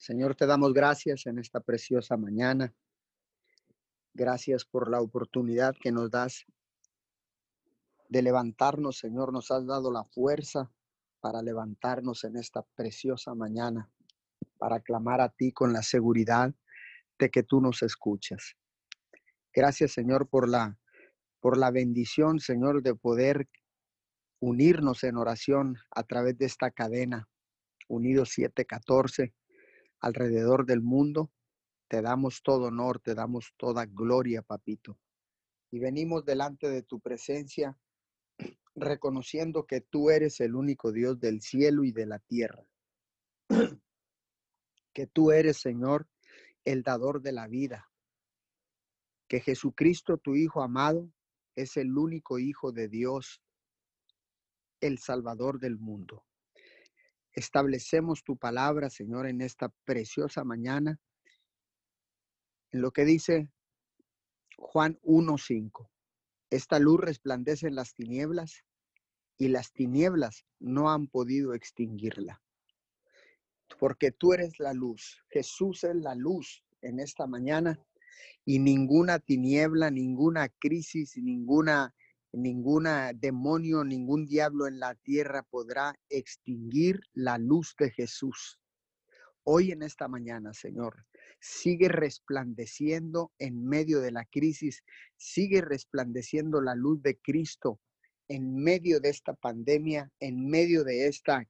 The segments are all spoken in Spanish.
Señor, te damos gracias en esta preciosa mañana. Gracias por la oportunidad que nos das de levantarnos, Señor. Nos has dado la fuerza para levantarnos en esta preciosa mañana, para clamar a ti con la seguridad de que tú nos escuchas. Gracias, Señor, por la por la bendición, Señor, de poder unirnos en oración a través de esta cadena, unidos 714, alrededor del mundo. Te damos todo honor, te damos toda gloria, papito. Y venimos delante de tu presencia reconociendo que tú eres el único Dios del cielo y de la tierra. Que tú eres, Señor, el dador de la vida. Que Jesucristo, tu Hijo amado, es el único Hijo de Dios, el Salvador del mundo. Establecemos tu palabra, Señor, en esta preciosa mañana, en lo que dice Juan 1.5. Esta luz resplandece en las tinieblas y las tinieblas no han podido extinguirla. Porque tú eres la luz, Jesús es la luz en esta mañana y ninguna tiniebla, ninguna crisis, ninguna ninguna demonio, ningún diablo en la tierra podrá extinguir la luz de Jesús. Hoy en esta mañana, Señor, sigue resplandeciendo en medio de la crisis, sigue resplandeciendo la luz de Cristo en medio de esta pandemia, en medio de esta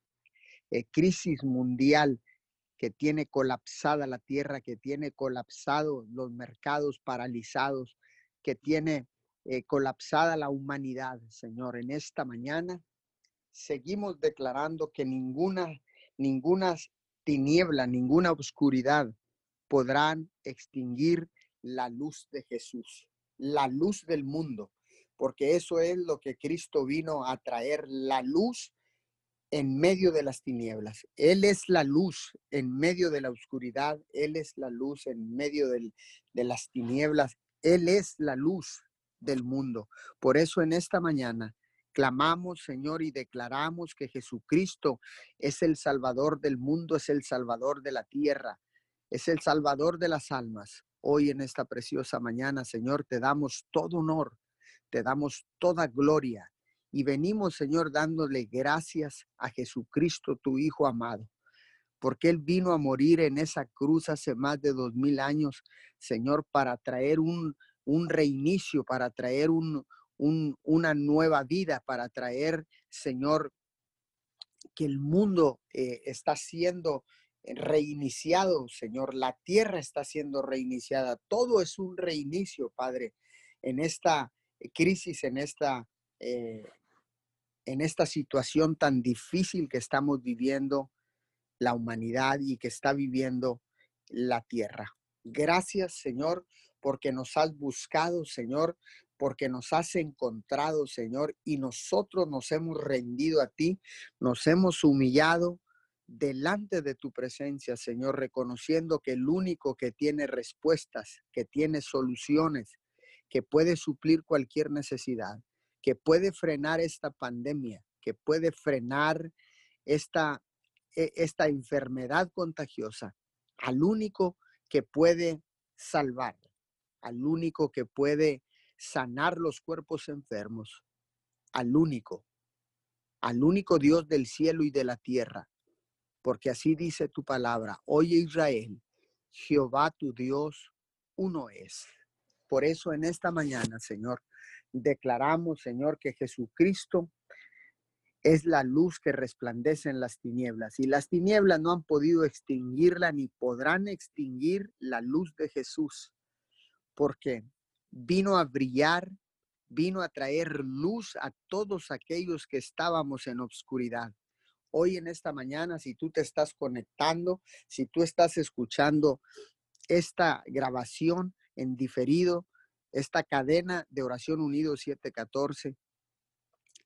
eh, crisis mundial que tiene colapsada la tierra, que tiene colapsado los mercados paralizados, que tiene eh, colapsada la humanidad, Señor. En esta mañana seguimos declarando que ninguna, ninguna tiniebla, ninguna oscuridad podrán extinguir la luz de Jesús, la luz del mundo, porque eso es lo que Cristo vino a traer, la luz en medio de las tinieblas. Él es la luz en medio de la oscuridad. Él es la luz en medio de las tinieblas. Él es la luz del mundo. Por eso en esta mañana clamamos, Señor, y declaramos que Jesucristo es el Salvador del mundo, es el Salvador de la tierra, es el Salvador de las almas. Hoy en esta preciosa mañana, Señor, te damos todo honor, te damos toda gloria y venimos, Señor, dándole gracias a Jesucristo, tu Hijo amado, porque Él vino a morir en esa cruz hace más de dos mil años, Señor, para traer un, un reinicio, para traer un, una nueva vida, para traer, Señor, que el mundo eh, está siendo reiniciado, Señor. La tierra está siendo reiniciada. Todo es un reinicio, Padre, en esta crisis, en esta eh, en esta situación tan difícil que estamos viviendo la humanidad y que está viviendo la tierra. Gracias, Señor, porque nos has buscado, Señor, porque nos has encontrado, Señor, y nosotros nos hemos rendido a ti, nos hemos humillado delante de tu presencia, Señor, reconociendo que el único que tiene respuestas, que tiene soluciones, que puede suplir cualquier necesidad, que puede frenar esta pandemia, que puede frenar esta, e, esta enfermedad contagiosa, al único que puede salvar, al único que puede sanar los cuerpos enfermos, al único, al único Dios del cielo y de la tierra. Porque así dice tu palabra, oye Israel, Jehová tu Dios uno es. Por eso en esta mañana, Señor, declaramos, Señor, que Jesucristo es la luz que resplandece en las tinieblas y las tinieblas no han podido extinguirla ni podrán extinguir la luz de Jesús, porque vino a brillar, vino a traer luz a todos aquellos que estábamos en obscuridad. Hoy en esta mañana, si tú te estás conectando, si tú estás escuchando esta grabación en diferido, esta cadena de oración unido 714.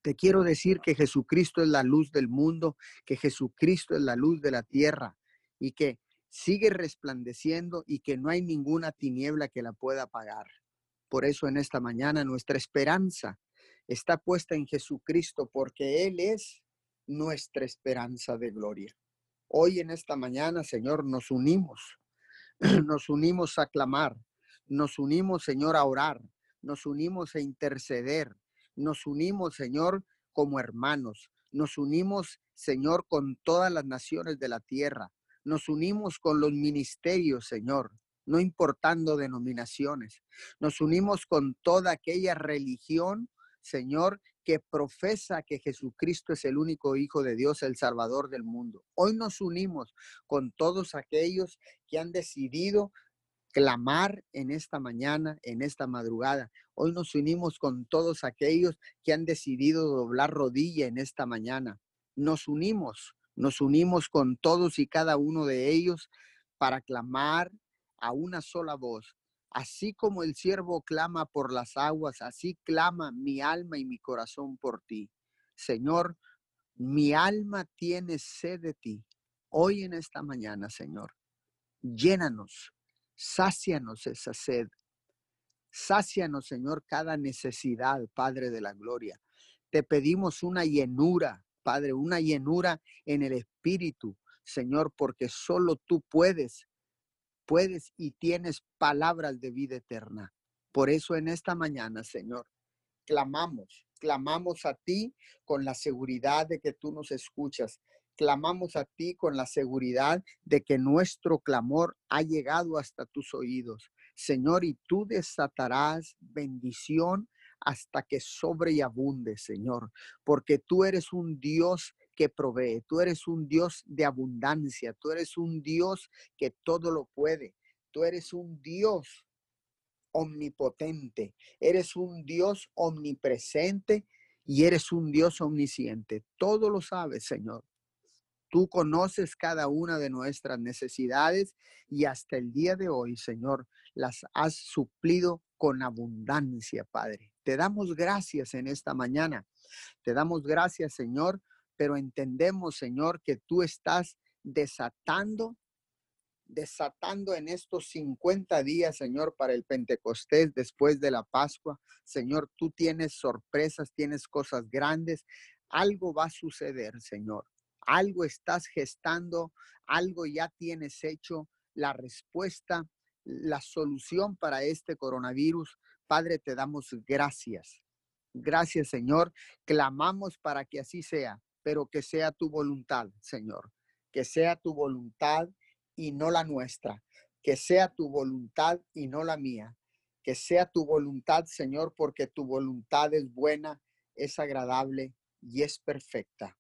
Te quiero decir que Jesucristo es la luz del mundo, que Jesucristo es la luz de la tierra y que sigue resplandeciendo y que no hay ninguna tiniebla que la pueda apagar. Por eso en esta mañana nuestra esperanza está puesta en Jesucristo porque Él es nuestra esperanza de gloria. Hoy en esta mañana, Señor, nos unimos, nos unimos a clamar, nos unimos, Señor, a orar, nos unimos a interceder, nos unimos, Señor, como hermanos, nos unimos, Señor, con todas las naciones de la tierra, nos unimos con los ministerios, Señor, no importando denominaciones. Nos unimos con toda aquella religión, Señor, que profesa que Jesucristo es el único Hijo de Dios, el Salvador del mundo. Hoy nos unimos con todos aquellos que han decidido clamar en esta mañana, en esta madrugada. Hoy nos unimos con todos aquellos que han decidido doblar rodilla en esta mañana. Nos unimos, nos unimos con todos y cada uno de ellos para clamar a una sola voz. Así como el siervo clama por las aguas, así clama mi alma y mi corazón por ti. Señor, mi alma tiene sed de ti. Hoy en esta mañana, Señor, llénanos, sácianos esa sed. Sácianos, Señor, cada necesidad, Padre de la Gloria. Te pedimos una llenura, Padre, una llenura en el Espíritu, Señor, porque solo tú puedes, puedes y tienes palabras de vida eterna. Por eso en esta mañana, Señor, clamamos, clamamos a ti con la seguridad de que tú nos escuchas, clamamos a ti con la seguridad de que nuestro clamor ha llegado hasta tus oídos. Señor, y tú desatarás bendición hasta que sobre y abunde, Señor, porque tú eres un Dios que provee, tú eres un Dios de abundancia, tú eres un Dios que todo lo puede, tú eres un Dios omnipotente, eres un Dios omnipresente y eres un Dios omnisciente. Todo lo sabes, Señor. Tú conoces cada una de nuestras necesidades y hasta el día de hoy, Señor, las has suplido con abundancia, Padre. Te damos gracias en esta mañana. Te damos gracias, Señor, pero entendemos, Señor, que tú estás desatando, desatando en estos 50 días, Señor, para el Pentecostés después de la Pascua. Señor, tú tienes sorpresas, tienes cosas grandes. Algo va a suceder, Señor algo estás gestando, algo ya tienes hecho, la respuesta, la solución para este coronavirus. Padre, te damos gracias. Gracias, Señor. Clamamos para que así sea, pero que sea tu voluntad, Señor. Que sea tu voluntad y no la nuestra. Que sea tu voluntad y no la mía. Que sea tu voluntad, Señor, porque tu voluntad es buena, es agradable y es perfecta.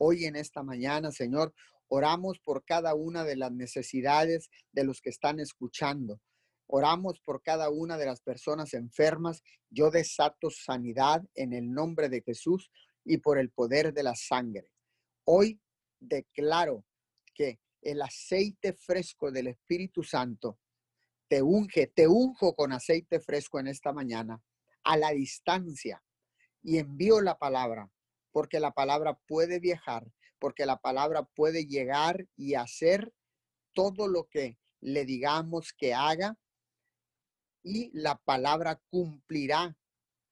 Hoy en esta mañana, Señor, oramos por cada una de las necesidades de los que están escuchando. Oramos por cada una de las personas enfermas. Yo desato sanidad en el nombre de Jesús y por el poder de la sangre. Hoy declaro que el aceite fresco del Espíritu Santo te unge, te unjo con aceite fresco en esta mañana a la distancia y envío la palabra porque la palabra puede viajar, porque la palabra puede llegar y hacer todo lo que le digamos que haga y la palabra cumplirá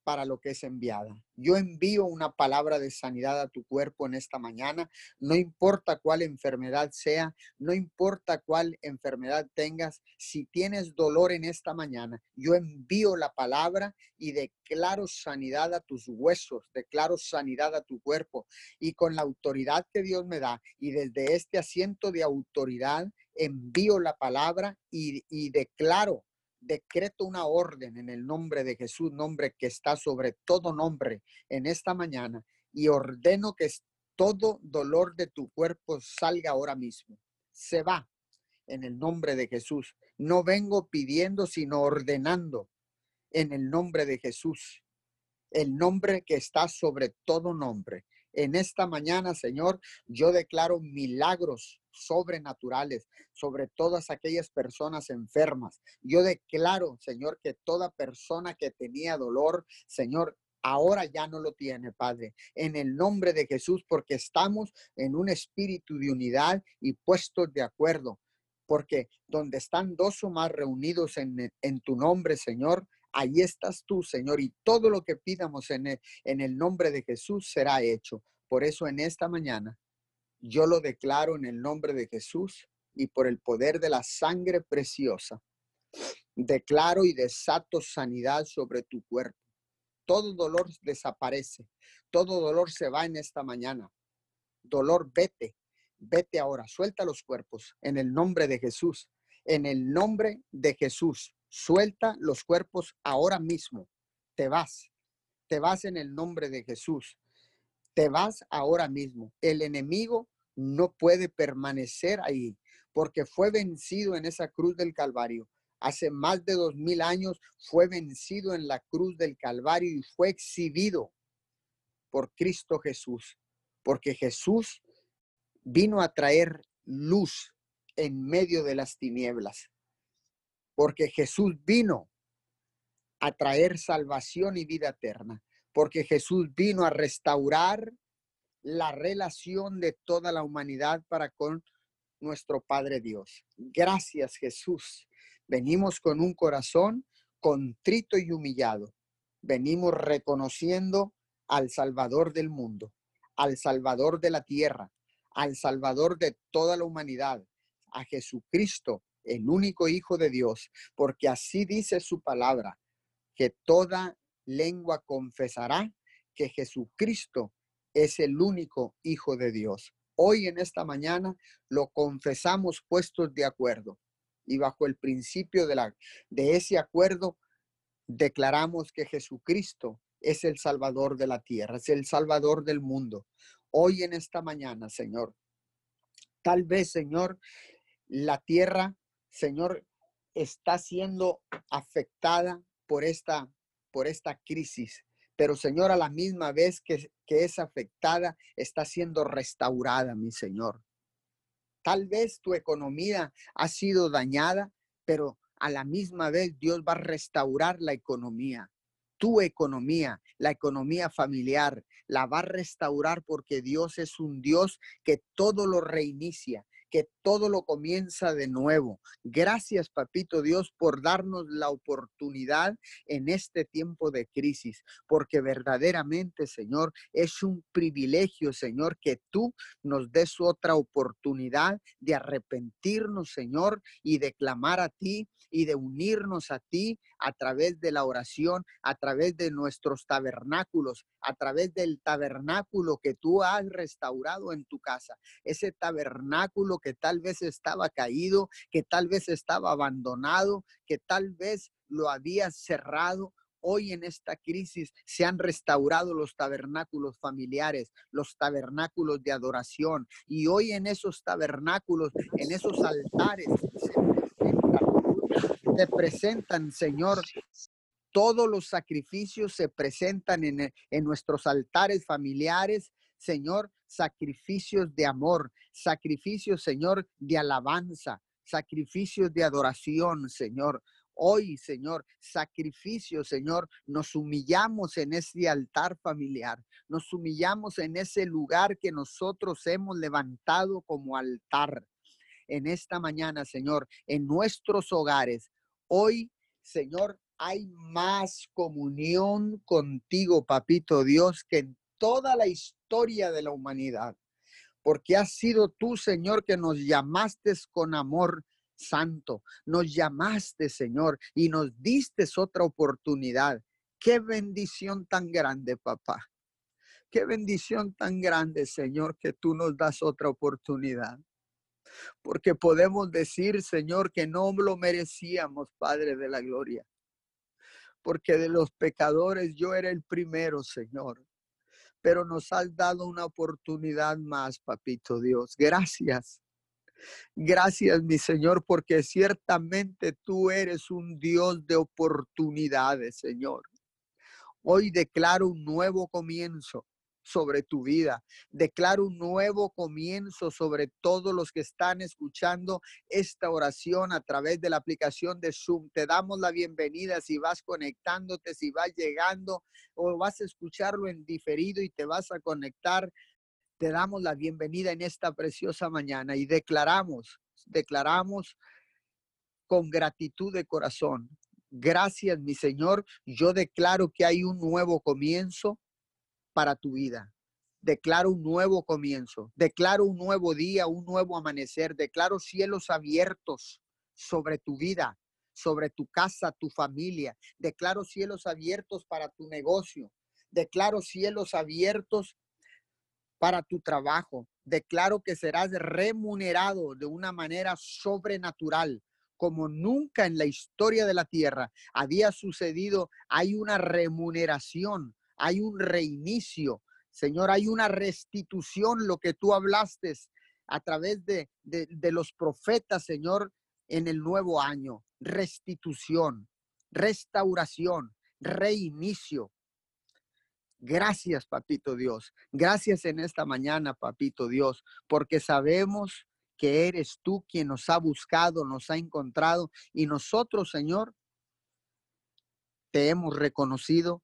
para lo que es enviada. Yo envío una palabra de sanidad a tu cuerpo en esta mañana, no importa cuál enfermedad sea, no importa cuál enfermedad tengas, si tienes dolor en esta mañana, yo envío la palabra y declaro sanidad a tus huesos, declaro sanidad a tu cuerpo y con la autoridad que Dios me da y desde este asiento de autoridad envío la palabra y, y declaro decreto una orden en el nombre de Jesús, nombre que está sobre todo nombre en esta mañana, y ordeno que todo dolor de tu cuerpo salga ahora mismo. Se va en el nombre de Jesús. No vengo pidiendo, sino ordenando en el nombre de Jesús. El nombre que está sobre todo nombre. En esta mañana, Señor, yo declaro milagros sobrenaturales sobre todas aquellas personas enfermas. Yo declaro, Señor, que toda persona que tenía dolor, Señor, ahora ya no lo tiene, Padre, en el nombre de Jesús, porque estamos en un espíritu de unidad y puestos de acuerdo, porque donde están dos o más reunidos en, en tu nombre, Señor, Ahí estás tú, Señor, y todo lo que pidamos en el, en el nombre de Jesús será hecho. Por eso en esta mañana Yo lo declaro en el nombre de Jesús y por el poder de la sangre preciosa. Declaro y desato sanidad sobre tu cuerpo. Todo dolor desaparece. Todo dolor se va en esta mañana. Dolor, vete. Vete ahora. Suelta los cuerpos en el nombre de Jesús. En el nombre de Jesús. Suelta los cuerpos ahora mismo. Te vas. Te vas en el nombre de Jesús. Te vas ahora mismo. El enemigo no puede permanecer ahí porque fue vencido en esa cruz del Calvario. Hace más de dos mil años fue vencido en la cruz del Calvario y fue exhibido por Cristo Jesús, porque Jesús vino a traer luz en medio de las tinieblas, porque Jesús vino a traer salvación y vida eterna, porque Jesús vino a restaurar la relación de toda la humanidad para con nuestro Padre Dios. Gracias Jesús. Venimos con un corazón contrito y humillado. Venimos reconociendo al Salvador del mundo, al Salvador de la tierra, al Salvador de toda la humanidad, a Jesucristo, el único Hijo de Dios, porque así dice su palabra, que toda lengua confesará que Jesucristo es el único Hijo de Dios. Hoy en esta mañana lo confesamos puestos de acuerdo y bajo el principio de, la, de ese acuerdo declaramos que Jesucristo es el Salvador de la tierra, es el Salvador del mundo. Hoy en esta mañana, Señor, tal vez, Señor, la tierra, Señor, está siendo afectada por esta, por esta crisis. Pero Señor, a la misma vez que, que es afectada, está siendo restaurada, mi Señor. Tal vez tu economía ha sido dañada, pero a la misma vez Dios va a restaurar la economía. Tu economía, la economía familiar, la va a restaurar porque Dios es un Dios que todo lo reinicia, que todo lo comienza de nuevo. Gracias, Papito Dios, por darnos la oportunidad en este tiempo de crisis, porque verdaderamente, Señor, es un privilegio, Señor, que tú nos des otra oportunidad de arrepentirnos, Señor, y de clamar a ti y de unirnos a ti a través de la oración, a través de nuestros tabernáculos, a través del tabernáculo que tú has restaurado en tu casa, ese tabernáculo que tal vez estaba caído, que tal vez estaba abandonado, que tal vez lo había cerrado. Hoy en esta crisis se han restaurado los tabernáculos familiares, los tabernáculos de adoración. Y hoy en esos tabernáculos, en esos altares, se presentan, Señor, todos los sacrificios se presentan en, en, nuestros altares familiares, Señor, sacrificios de amor, sacrificios, Señor, de alabanza, sacrificios de adoración, Señor. Hoy, Señor, sacrificio, Señor, nos humillamos en ese altar familiar, nos humillamos en ese lugar que nosotros hemos levantado como altar. En esta mañana, Señor, en nuestros hogares, hoy, Señor, hay más comunión contigo, Papito Dios, que en toda la historia de la humanidad, porque has sido tú, Señor, que nos llamaste con amor santo, nos llamaste, Señor, y nos diste otra oportunidad. Qué bendición tan grande, papá. Qué bendición tan grande, Señor, que tú nos das otra oportunidad. Porque podemos decir, Señor, que no lo merecíamos, Padre de la Gloria. Porque de los pecadores yo era el primero, Señor pero nos has dado una oportunidad más, papito Dios. Gracias. Gracias, mi Señor, porque ciertamente tú eres un Dios de oportunidades, Señor. Hoy declaro un nuevo comienzo sobre tu vida. Declaro un nuevo comienzo sobre todos los que están escuchando esta oración a través de la aplicación de Zoom. Te damos la bienvenida si vas conectándote, si vas llegando o vas a escucharlo en diferido y te vas a conectar. Te damos la bienvenida en esta preciosa mañana y declaramos, declaramos con gratitud de corazón. Gracias, mi Señor. Yo declaro que hay un nuevo comienzo para tu vida. Declaro un nuevo comienzo, declaro un nuevo día, un nuevo amanecer, declaro cielos abiertos sobre tu vida, sobre tu casa, tu familia. Declaro cielos abiertos para tu negocio. Declaro cielos abiertos para tu trabajo. Declaro que serás remunerado de una manera sobrenatural, como nunca en la historia de la tierra había sucedido. Hay una remuneración, hay un reinicio. Señor, hay una restitución, lo que tú hablaste a través de, de los profetas, Señor, en el nuevo año. Restitución, restauración, reinicio. Gracias, papito Dios. Gracias en esta mañana, papito Dios, porque sabemos que eres tú quien nos ha buscado, nos ha encontrado y nosotros, Señor, te hemos reconocido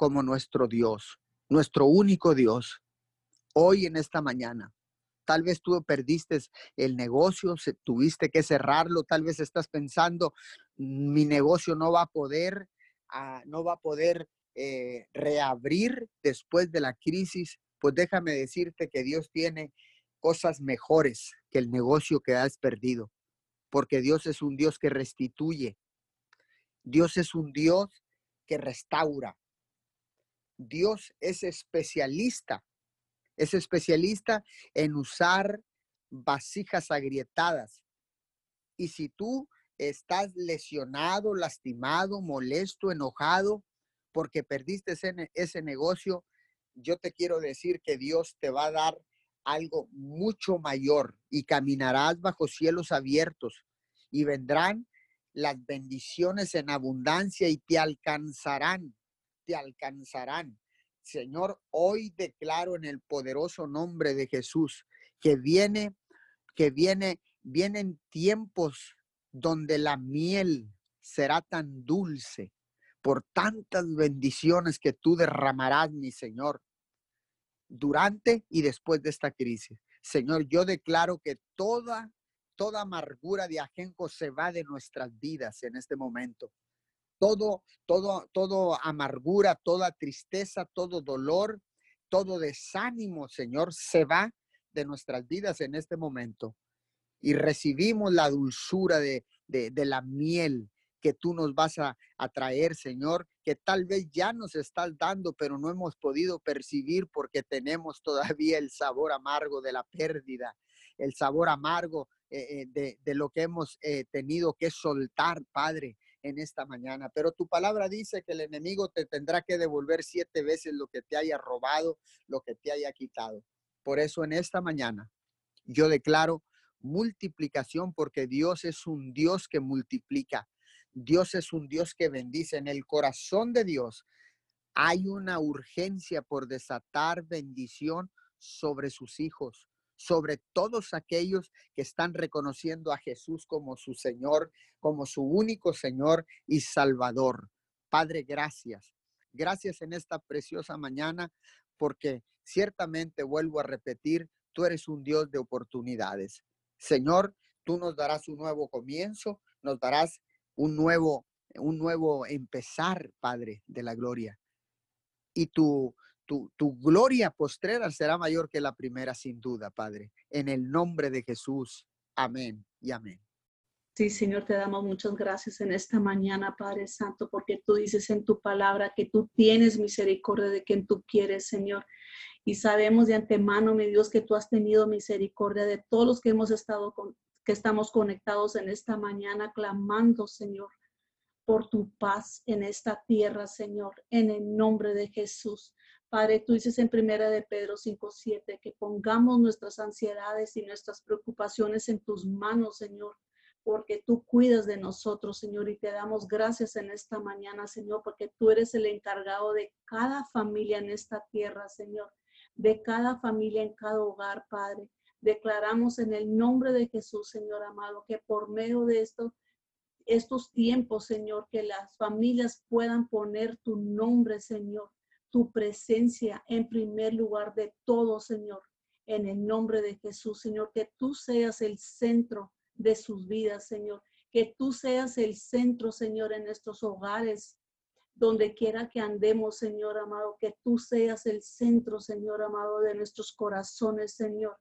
como nuestro Dios, nuestro único Dios, hoy en esta mañana. Tal vez tú perdiste el negocio, tuviste que cerrarlo, tal vez estás pensando, mi negocio no va a poder, ah, no va a poder eh, reabrir después de la crisis. Pues déjame decirte que Dios tiene cosas mejores que el negocio que has perdido, porque Dios es un Dios que restituye. Dios es un Dios que restaura. Dios es especialista, es especialista en usar vasijas agrietadas. Y si tú estás lesionado, lastimado, molesto, enojado, porque perdiste ese, ese negocio, yo te quiero decir que Dios te va a dar algo mucho mayor y caminarás bajo cielos abiertos y vendrán las bendiciones en abundancia y te alcanzarán, alcanzarán. Señor, hoy declaro en el poderoso nombre de Jesús que viene, que viene, vienen tiempos donde la miel será tan dulce por tantas bendiciones que tú derramarás, mi Señor durante y después de esta crisis. Señor, yo declaro que toda, toda amargura de ajenco se va de nuestras vidas en este momento. Todo, todo, todo amargura, toda tristeza, todo dolor, todo desánimo, Señor, se va de nuestras vidas en este momento. Y recibimos la dulzura de, de, de la miel que tú nos vas a, a, traer, Señor, que tal vez ya nos estás dando, pero no hemos podido percibir porque tenemos todavía el sabor amargo de la pérdida, el sabor amargo eh, eh, de, lo que hemos eh, tenido que soltar, Padre, en esta mañana. Pero tu palabra dice que el enemigo te tendrá que devolver siete veces lo que te haya robado, lo que te haya quitado. Por eso en esta mañana yo declaro multiplicación porque Dios es un Dios que multiplica. Dios es un Dios que bendice. En el corazón de Dios hay una urgencia por desatar bendición sobre sus hijos, sobre todos aquellos que están reconociendo a Jesús como su Señor, como su único Señor y Salvador. Padre, gracias. Gracias en esta preciosa mañana porque ciertamente vuelvo a repetir, tú eres un Dios de oportunidades. Señor, tú nos darás un nuevo comienzo, nos darás un nuevo, un nuevo empezar, Padre de la gloria. Y tu, tu, gloria postrera será mayor que la primera, sin duda, Padre. En el nombre de Jesús. Amén y amén. Sí, Señor, te damos muchas gracias en esta mañana, Padre Santo, porque tú dices en tu palabra que tú tienes misericordia de quien tú quieres, Señor. Y sabemos de antemano, mi Dios, que tú has tenido misericordia de todos los que hemos estado con, que estamos conectados en esta mañana clamando, Señor, por tu paz en esta tierra, Señor, en el nombre de Jesús. Padre, tú dices en primera de Pedro 5:7 que pongamos nuestras ansiedades y nuestras preocupaciones en tus manos, Señor, porque tú cuidas de nosotros, Señor, y te damos gracias en esta mañana, Señor, porque tú eres el encargado de cada familia en esta tierra, Señor, de cada familia en cada hogar, Padre. Declaramos en el nombre de Jesús, Señor amado, que por medio de esto, estos tiempos, Señor, que las familias puedan poner tu nombre, Señor, tu presencia en primer lugar de todo, Señor, en el nombre de Jesús, Señor, que tú seas el centro de sus vidas, Señor, que tú seas el centro, Señor, en estos hogares, donde quiera que andemos, Señor amado, que tú seas el centro, Señor amado, de nuestros corazones, Señor.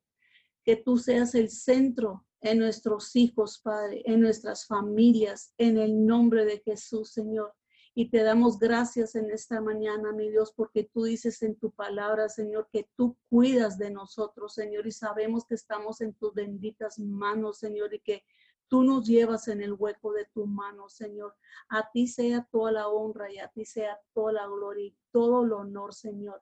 Que tú seas el centro en nuestros hijos, Padre, en nuestras familias, en el nombre de Jesús, Señor. Y te damos gracias en esta mañana, mi Dios, porque tú dices en tu palabra, Señor, que tú cuidas de nosotros, Señor, y sabemos que estamos en tus benditas manos, Señor, y que tú nos llevas en el hueco de tu mano, Señor. A ti sea toda la honra y a ti sea toda la gloria y todo el honor, Señor.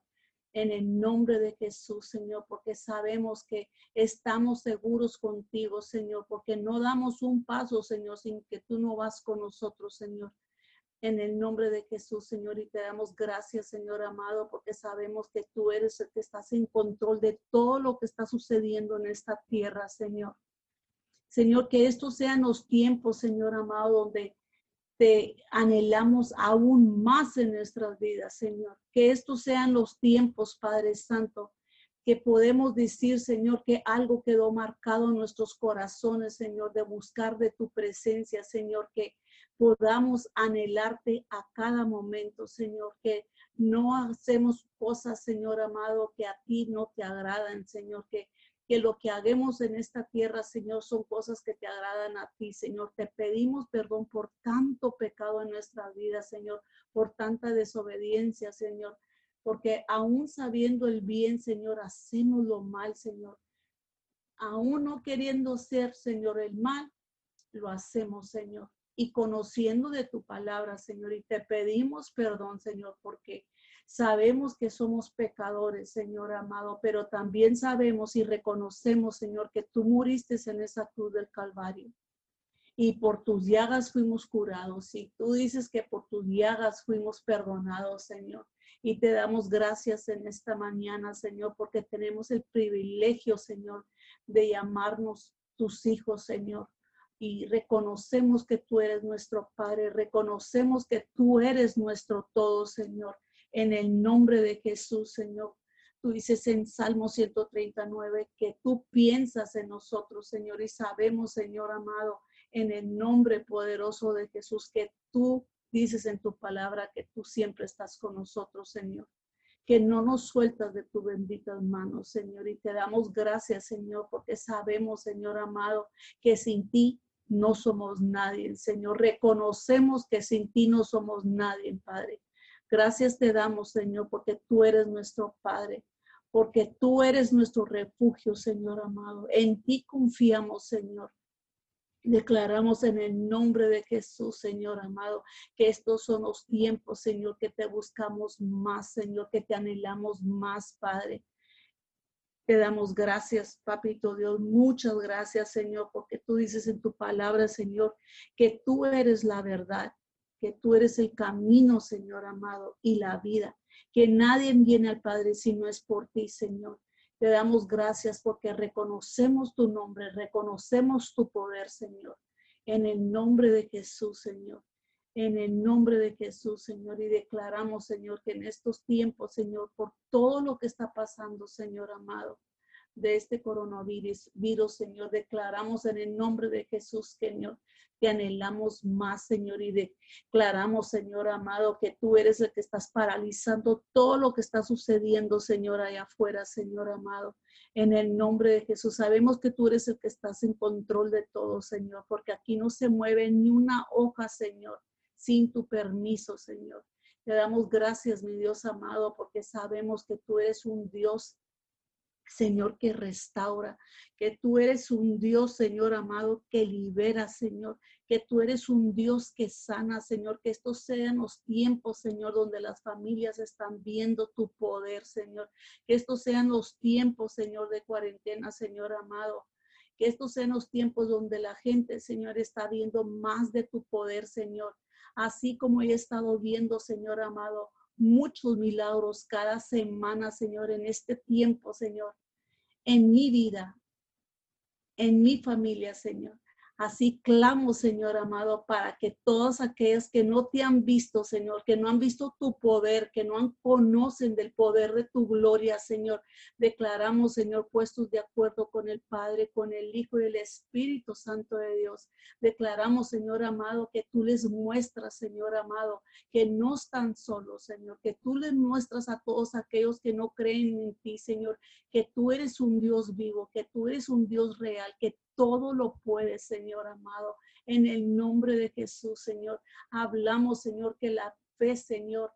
En el nombre de Jesús, Señor, porque sabemos que estamos seguros contigo, Señor, porque no damos un paso, Señor, sin que tú no vas con nosotros, Señor. En el nombre de Jesús, Señor, y te damos gracias, Señor amado, porque sabemos que tú eres el que estás en control de todo lo que está sucediendo en esta tierra, Señor. Señor, que estos sean los tiempos, Señor amado, donde te anhelamos aún más en nuestras vidas, Señor. Que estos sean los tiempos, Padre Santo, que podemos decir, Señor, que algo quedó marcado en nuestros corazones, Señor, de buscar de tu presencia, Señor, que podamos anhelarte a cada momento, Señor, que no hacemos cosas, Señor amado, que a ti no te agradan, Señor, que que lo que hagamos en esta tierra, Señor, son cosas que te agradan a ti, Señor. Te pedimos perdón por tanto pecado en nuestra vida, Señor, por tanta desobediencia, Señor, porque aún sabiendo el bien, Señor, hacemos lo mal, Señor. Aún no queriendo ser, Señor, el mal, lo hacemos, Señor. Y conociendo de tu palabra, Señor, y te pedimos perdón, Señor, porque Sabemos que somos pecadores, Señor amado, pero también sabemos y reconocemos, Señor, que tú muriste en esa cruz del Calvario. Y por tus llagas fuimos curados. Y tú dices que por tus llagas fuimos perdonados, Señor. Y te damos gracias en esta mañana, Señor, porque tenemos el privilegio, Señor, de llamarnos tus hijos, Señor y reconocemos que tú eres nuestro Padre, reconocemos que tú eres nuestro todo, Señor, en el nombre de Jesús, Señor. Tú dices en Salmo 139 que tú piensas en nosotros, Señor, y sabemos, Señor amado, en el nombre poderoso de Jesús, que tú dices en tu palabra que tú siempre estás con nosotros, Señor. Que no nos sueltas de tu bendita mano, Señor. Y te damos gracias, Señor, porque sabemos, Señor amado, que sin ti no somos nadie, Señor. Reconocemos que sin ti no somos nadie, Padre. Gracias te damos, Señor, porque tú eres nuestro Padre, porque tú eres nuestro refugio, Señor amado. En ti confiamos, Señor. Declaramos en el nombre de Jesús, Señor amado, que estos son los tiempos, Señor, que te buscamos más, Señor, que te anhelamos más, Padre. Te damos gracias, Papito Dios. Muchas gracias, Señor, porque tú dices en tu palabra, Señor, que tú eres la verdad que tú eres el camino, Señor amado, y la vida, que nadie viene al Padre si no es por ti, Señor. Te damos gracias porque reconocemos tu nombre, reconocemos tu poder, Señor. En el nombre de Jesús, Señor. En el nombre de Jesús, Señor. Y declaramos, Señor, que en estos tiempos, Señor, por todo lo que está pasando, Señor amado, de este coronavirus, virus, Señor, declaramos en el nombre de Jesús, Señor, que anhelamos más, Señor, y declaramos, Señor amado, que tú eres el que estás paralizando todo lo que está sucediendo, Señor, allá afuera, Señor amado. En el nombre de Jesús, sabemos que tú eres el que estás en control de todo, Señor, porque aquí no se mueve ni una hoja, Señor, sin tu permiso, Señor. Te damos gracias, mi Dios amado, porque sabemos que tú eres un Dios Señor, que restaura, que tú eres un Dios, Señor amado, que libera, Señor, que tú eres un Dios que sana, Señor, que estos sean los tiempos, Señor, donde las familias están viendo tu poder, Señor, que estos sean los tiempos, Señor, de cuarentena, Señor amado. Que estos sean los tiempos donde la gente, Señor, está viendo más de tu poder, Señor. Así como he estado viendo, Señor amado, muchos milagros cada semana, Señor, en este tiempo, Señor, en mi vida, en mi familia, Señor. Así clamo, Señor amado, para que todos aquellos que no te han visto, Señor, que no han visto tu poder, que no conocen del poder de tu gloria, Señor, declaramos, Señor, puestos de acuerdo con el Padre, con el Hijo y el Espíritu Santo de Dios. Declaramos, Señor amado, que tú les muestras, Señor amado, que no están solos, Señor, que tú les muestras a todos aquellos que no creen en ti, Señor, que tú eres un Dios vivo, que tú eres un Dios real, que todo lo puedes, Señor amado. En el nombre de Jesús, Señor, hablamos, Señor, que la fe, Señor,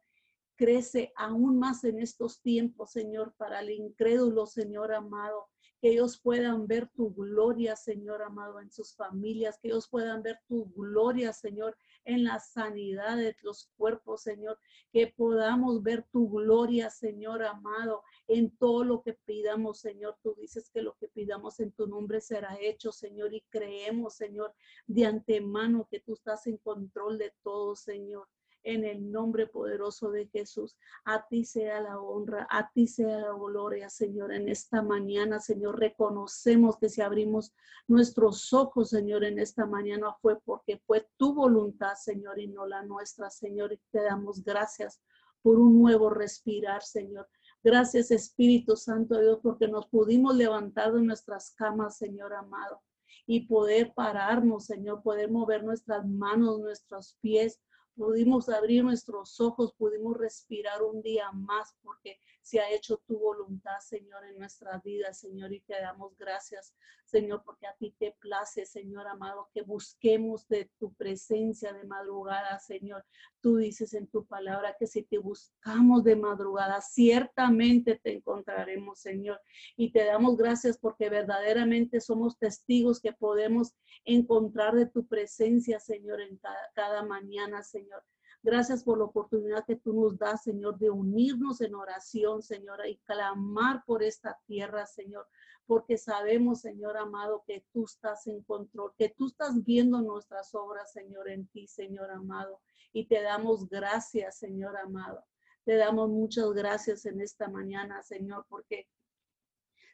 crece aún más en estos tiempos, Señor, para el incrédulo, Señor amado que ellos puedan ver tu gloria, Señor amado, en sus familias, que ellos puedan ver tu gloria, Señor, en la sanidad de los cuerpos, Señor, que podamos ver tu gloria, Señor amado, en todo lo que pidamos, Señor. Tú dices que lo que pidamos en tu nombre será hecho, Señor, y creemos, Señor, de antemano que tú estás en control de todo, Señor en el nombre poderoso de Jesús. A ti sea la honra, a ti sea la gloria, Señor, en esta mañana, Señor. Reconocemos que si abrimos nuestros ojos, Señor, en esta mañana fue porque fue tu voluntad, Señor, y no la nuestra, Señor. Y te damos gracias por un nuevo respirar, Señor. Gracias, Espíritu Santo Dios, porque nos pudimos levantar de nuestras camas, Señor amado, y poder pararnos, Señor, poder mover nuestras manos, nuestros pies, pudimos abrir nuestros ojos, pudimos respirar un día más porque se ha hecho tu voluntad, Señor, en nuestra vida, Señor, y te damos gracias, Señor, porque a ti te place, Señor amado, que busquemos de tu presencia de madrugada, Señor. Tú dices en tu palabra que si te buscamos de madrugada, ciertamente te encontraremos, Señor. Y te damos gracias porque verdaderamente somos testigos que podemos encontrar de tu presencia, Señor, en cada, cada mañana, Señor. Gracias por la oportunidad que tú nos das, Señor, de unirnos en oración, Señor, y clamar por esta tierra, Señor, porque sabemos, Señor amado, que tú estás en control, que tú estás viendo nuestras obras, Señor, en ti, Señor amado. Y te damos gracias, Señor amado. Te damos muchas gracias en esta mañana, Señor, porque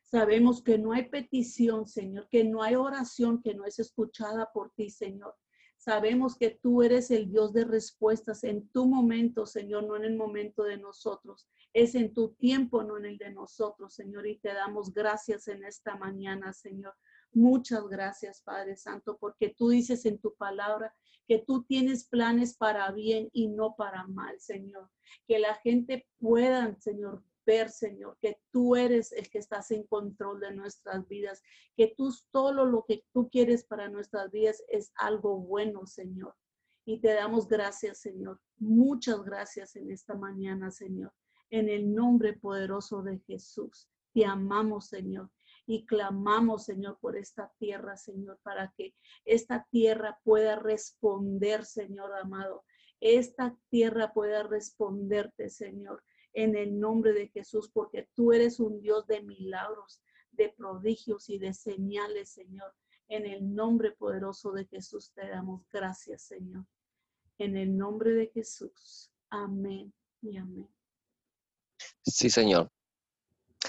sabemos que no hay petición, Señor, que no hay oración que no es escuchada por ti, Señor. Sabemos que tú eres el Dios de respuestas en tu momento, Señor, no en el momento de nosotros. Es en tu tiempo, no en el de nosotros, Señor. Y te damos gracias en esta mañana, Señor. Muchas gracias, Padre Santo, porque tú dices en tu palabra que tú tienes planes para bien y no para mal, Señor. Que la gente pueda, Señor, ver, Señor, que tú eres el que estás en control de nuestras vidas, que tú todo lo que tú quieres para nuestras vidas es algo bueno, Señor. Y te damos gracias, Señor. Muchas gracias en esta mañana, Señor. En el nombre poderoso de Jesús. Te amamos, Señor. Y clamamos, Señor, por esta tierra, Señor, para que esta tierra pueda responder, Señor amado. Esta tierra pueda responderte, Señor en el nombre de Jesús, porque tú eres un Dios de milagros, de prodigios y de señales, Señor. En el nombre poderoso de Jesús te damos gracias, Señor. En el nombre de Jesús. Amén y amén. Sí, Señor.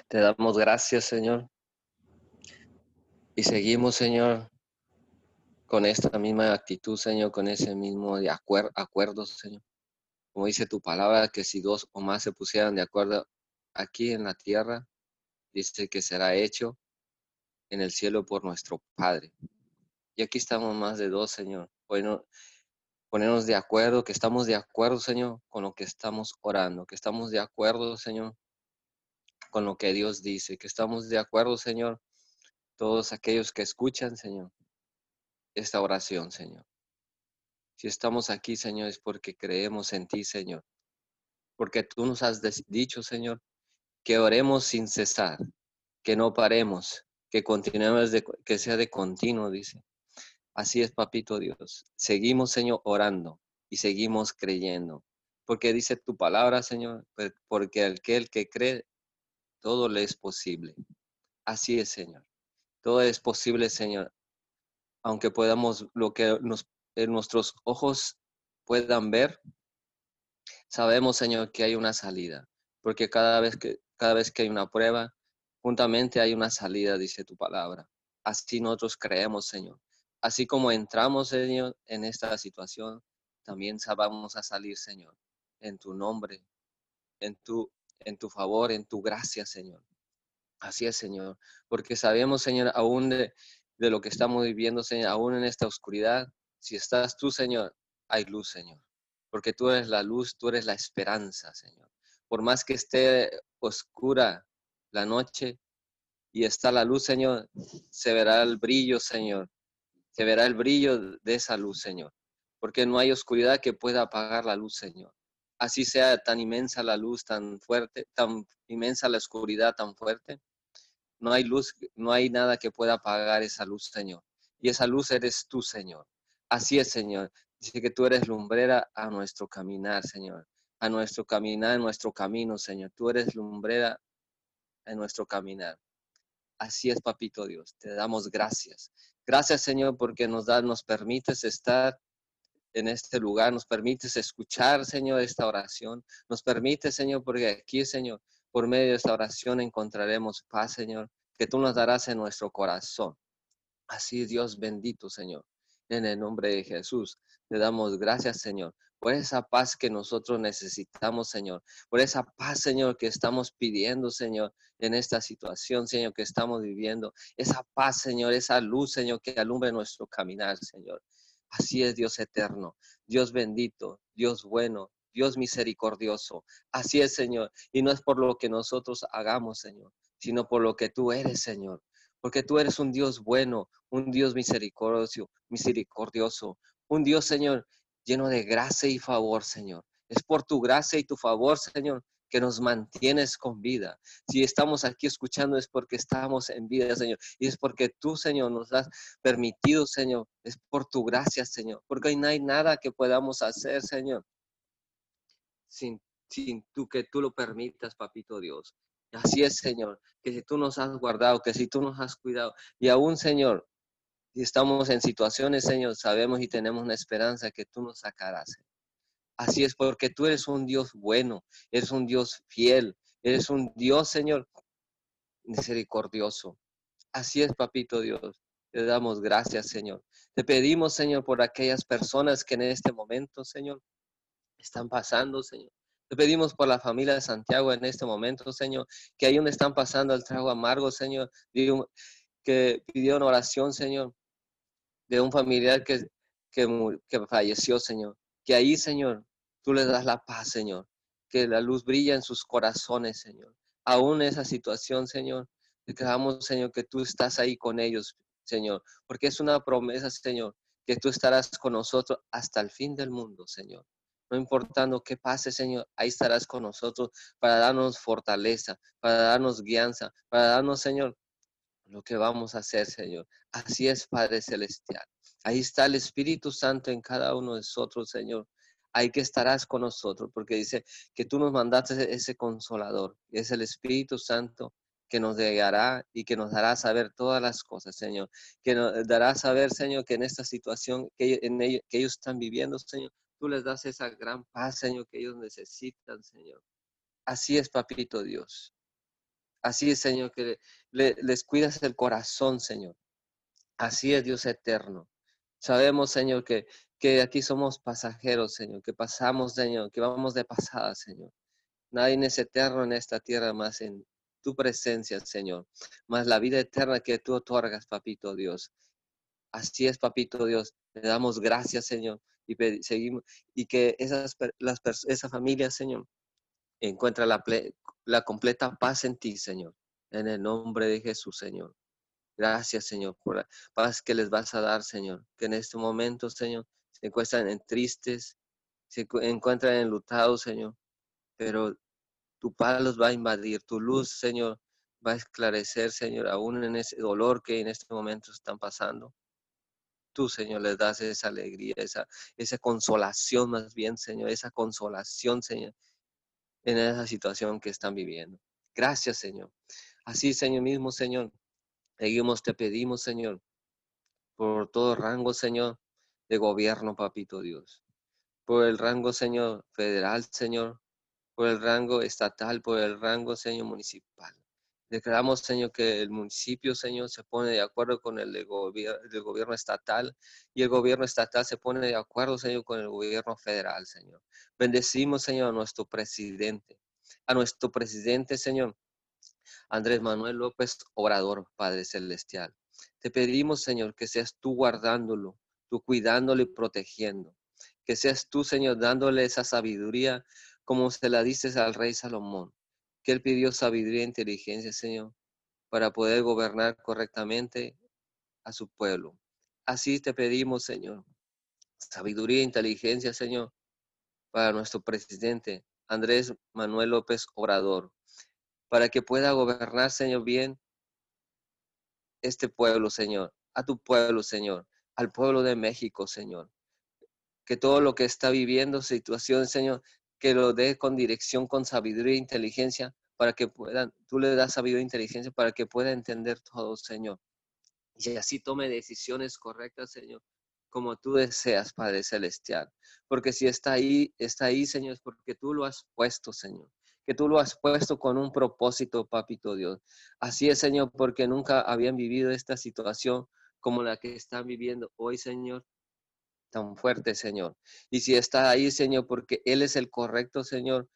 Te damos gracias, Señor. Y seguimos, Señor, con esta misma actitud, Señor, con ese mismo de acuerdo, Señor como dice tu palabra, que si dos o más se pusieran de acuerdo aquí en la tierra, dice que será hecho en el cielo por nuestro Padre. Y aquí estamos más de dos, Señor. Bueno, ponernos de acuerdo, que estamos de acuerdo, Señor, con lo que estamos orando, que estamos de acuerdo, Señor, con lo que Dios dice, que estamos de acuerdo, Señor, todos aquellos que escuchan, Señor, esta oración, Señor. Si estamos aquí, Señor, es porque creemos en ti, Señor. Porque tú nos has dicho, Señor, que oremos sin cesar, que no paremos, que continuemos, que sea de continuo, dice. Así es, papito Dios. Seguimos, Señor, orando y seguimos creyendo. Porque dice tu palabra, Señor, porque aquel que cree, todo le es posible. Así es, Señor. Todo es posible, Señor. Aunque podamos, lo que nos nuestros ojos puedan ver, sabemos, Señor, que hay una salida, porque cada vez que, cada vez que hay una prueba, juntamente hay una salida, dice tu palabra. Así nosotros creemos, Señor. Así como entramos, Señor, en esta situación, también vamos a salir, Señor, en tu nombre, en tu, en tu favor, en tu gracia, Señor. Así es, Señor, porque sabemos, Señor, aún de, de lo que estamos viviendo, Señor, aún en esta oscuridad, si estás tú, Señor, hay luz, Señor, porque tú eres la luz, tú eres la esperanza, Señor. Por más que esté oscura la noche y está la luz, Señor, se verá el brillo, Señor, se verá el brillo de esa luz, Señor, porque no hay oscuridad que pueda apagar la luz, Señor. Así sea tan inmensa la luz, tan fuerte, tan inmensa la oscuridad, tan fuerte, no hay luz, no hay nada que pueda apagar esa luz, Señor. Y esa luz eres tú, Señor. Así es, Señor. Dice que tú eres lumbrera a nuestro caminar, Señor. A nuestro caminar, en nuestro camino, Señor. Tú eres lumbrera en nuestro caminar. Así es, papito Dios. Te damos gracias. Gracias, Señor, porque nos da, nos permites estar en este lugar, nos permites escuchar, Señor, esta oración. Nos permite, Señor, porque aquí, Señor, por medio de esta oración encontraremos paz, Señor, que tú nos darás en nuestro corazón. Así, Dios bendito, Señor. En el nombre de Jesús, te damos gracias, Señor, por esa paz que nosotros necesitamos, Señor, por esa paz, Señor, que estamos pidiendo, Señor, en esta situación, Señor, que estamos viviendo. Esa paz, Señor, esa luz, Señor, que alumbre nuestro caminar, Señor. Así es Dios eterno, Dios bendito, Dios bueno, Dios misericordioso. Así es, Señor. Y no es por lo que nosotros hagamos, Señor, sino por lo que tú eres, Señor. Porque tú eres un Dios bueno, un Dios misericordioso, misericordioso, un Dios, Señor, lleno de gracia y favor, Señor. Es por tu gracia y tu favor, Señor, que nos mantienes con vida. Si estamos aquí escuchando es porque estamos en vida, Señor. Y es porque tú, Señor, nos has permitido, Señor. Es por tu gracia, Señor. Porque no hay nada que podamos hacer, Señor, sin, sin tú que tú lo permitas, papito Dios. Así es, Señor, que si tú nos has guardado, que si tú nos has cuidado, y aún, Señor, si estamos en situaciones, Señor, sabemos y tenemos una esperanza que tú nos sacarás. Así es, porque tú eres un Dios bueno, eres un Dios fiel, eres un Dios, Señor, misericordioso. Así es, papito Dios. Te damos gracias, Señor. Te pedimos, Señor, por aquellas personas que en este momento, Señor, están pasando, Señor. Te pedimos por la familia de Santiago en este momento, Señor, que ahí donde están pasando el trago amargo, Señor, que pidió una oración, Señor, de un familiar que, que, falleció, Señor. Que ahí, Señor, tú le das la paz, Señor. Que la luz brilla en sus corazones, Señor. Aún esa situación, Señor, declaramos, Señor, que tú estás ahí con ellos, Señor. Porque es una promesa, Señor, que tú estarás con nosotros hasta el fin del mundo, Señor. No importando qué pase, Señor, ahí estarás con nosotros para darnos fortaleza, para darnos guianza, para darnos, Señor, lo que vamos a hacer, Señor. Así es, Padre Celestial. Ahí está el Espíritu Santo en cada uno de nosotros, Señor. Ahí que estarás con nosotros, porque dice que tú nos mandaste ese consolador. Es el Espíritu Santo que nos guiará y que nos dará saber todas las cosas, Señor. Que nos dará saber, Señor, que en esta situación que, en que ellos están viviendo, Señor, tú les das esa gran paz, Señor, que ellos necesitan, Señor. Así es, Papito Dios. Así es, Señor, que les cuidas el corazón, Señor. Así es, Dios eterno. Sabemos, Señor, que, que aquí somos pasajeros, Señor, que pasamos, Señor, que vamos de pasada, Señor. Nadie es eterno en esta tierra más en tu presencia, Señor, más la vida eterna que tú otorgas, Papito Dios. Así es, Papito Dios. Le damos gracias, Señor, y seguimos, y que esas, las, esa familia, Señor, encuentra la, la completa paz en ti, Señor. En el nombre de Jesús, Señor. Gracias, Señor, por la paz que les vas a dar, Señor. Que en este momento, Señor, se encuentran en tristes, se encuentran enlutados, Señor. Pero tu paz los va a invadir, tu luz, Señor, va a esclarecer, Señor, aún en ese dolor que en este momento están pasando. Tú, Señor, les das esa alegría, esa, esa consolación más bien, Señor, esa consolación, Señor, en esa situación que están viviendo. Gracias, Señor. Así, Señor mismo, Señor, seguimos, te pedimos, Señor, por todo rango, Señor, de gobierno, papito Dios. Por el rango, Señor, federal, Señor. Por el rango estatal, por el rango, Señor, municipal. Declaramos, Señor, que el municipio, Señor, se pone de acuerdo con el, gobierno estatal y el gobierno estatal se pone de acuerdo, Señor, con el gobierno federal, Señor. Bendecimos, Señor, a nuestro presidente, a nuestro presidente, Señor, Andrés Manuel López Obrador, Padre Celestial. Te pedimos, Señor, que seas tú guardándolo, tú cuidándolo y protegiendo. Que seas tú, Señor, dándole esa sabiduría como se la dices al rey Salomón, que él pidió sabiduría e inteligencia, Señor, para poder gobernar correctamente a su pueblo. Así te pedimos, Señor, sabiduría e inteligencia, Señor, para nuestro presidente Andrés Manuel López Obrador, para que pueda gobernar, Señor, bien este pueblo, Señor, a tu pueblo, Señor, al pueblo de México, Señor. Que todo lo que está viviendo, situación, Señor, que lo dé con dirección, con sabiduría e inteligencia, para que puedan, tú le das sabiduría e inteligencia para que pueda entender todo, Señor. Y así tome decisiones correctas, Señor, como tú deseas, Padre Celestial. Porque si está ahí, está ahí, Señor, es porque tú lo has puesto, Señor. Que tú lo has puesto con un propósito, Papito Dios. Así es, Señor, porque nunca habían vivido esta situación como la que están viviendo hoy, Señor tan fuerte, Señor. Y si está ahí, Señor, porque Él es el correcto, Señor,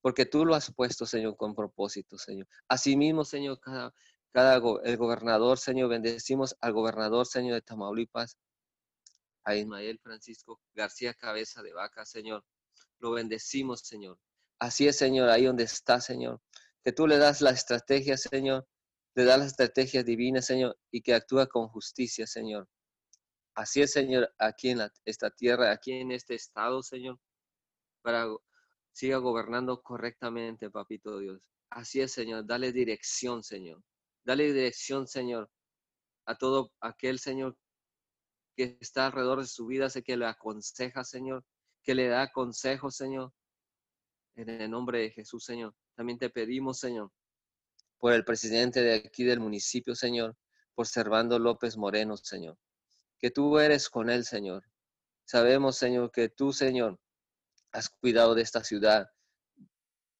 porque tú lo has puesto, Señor, con propósito, Señor. Asimismo, Señor, cada, cada el gobernador, Señor, bendecimos al gobernador, Señor, de Tamaulipas, a Ismael Francisco García Cabeza de Vaca, Señor. Lo bendecimos, Señor. Así es, Señor, ahí donde está, Señor. Que tú le das la estrategia, Señor. Le das la estrategia divina, Señor, y que actúa con justicia, Señor. Así es, Señor, aquí en esta tierra, aquí en este estado, Señor, para siga gobernando correctamente, Papito Dios. Así es, Señor, dale dirección, Señor. Dale dirección, Señor, a todo aquel, Señor, que está alrededor de su vida, sé que le aconseja, Señor, que le da consejo, Señor. En el nombre de Jesús, Señor. También te pedimos, Señor, por el presidente de aquí del municipio, Señor, por Servando López Moreno, Señor que tú eres con él, Señor. Sabemos, Señor, que tú, Señor, has cuidado de esta ciudad,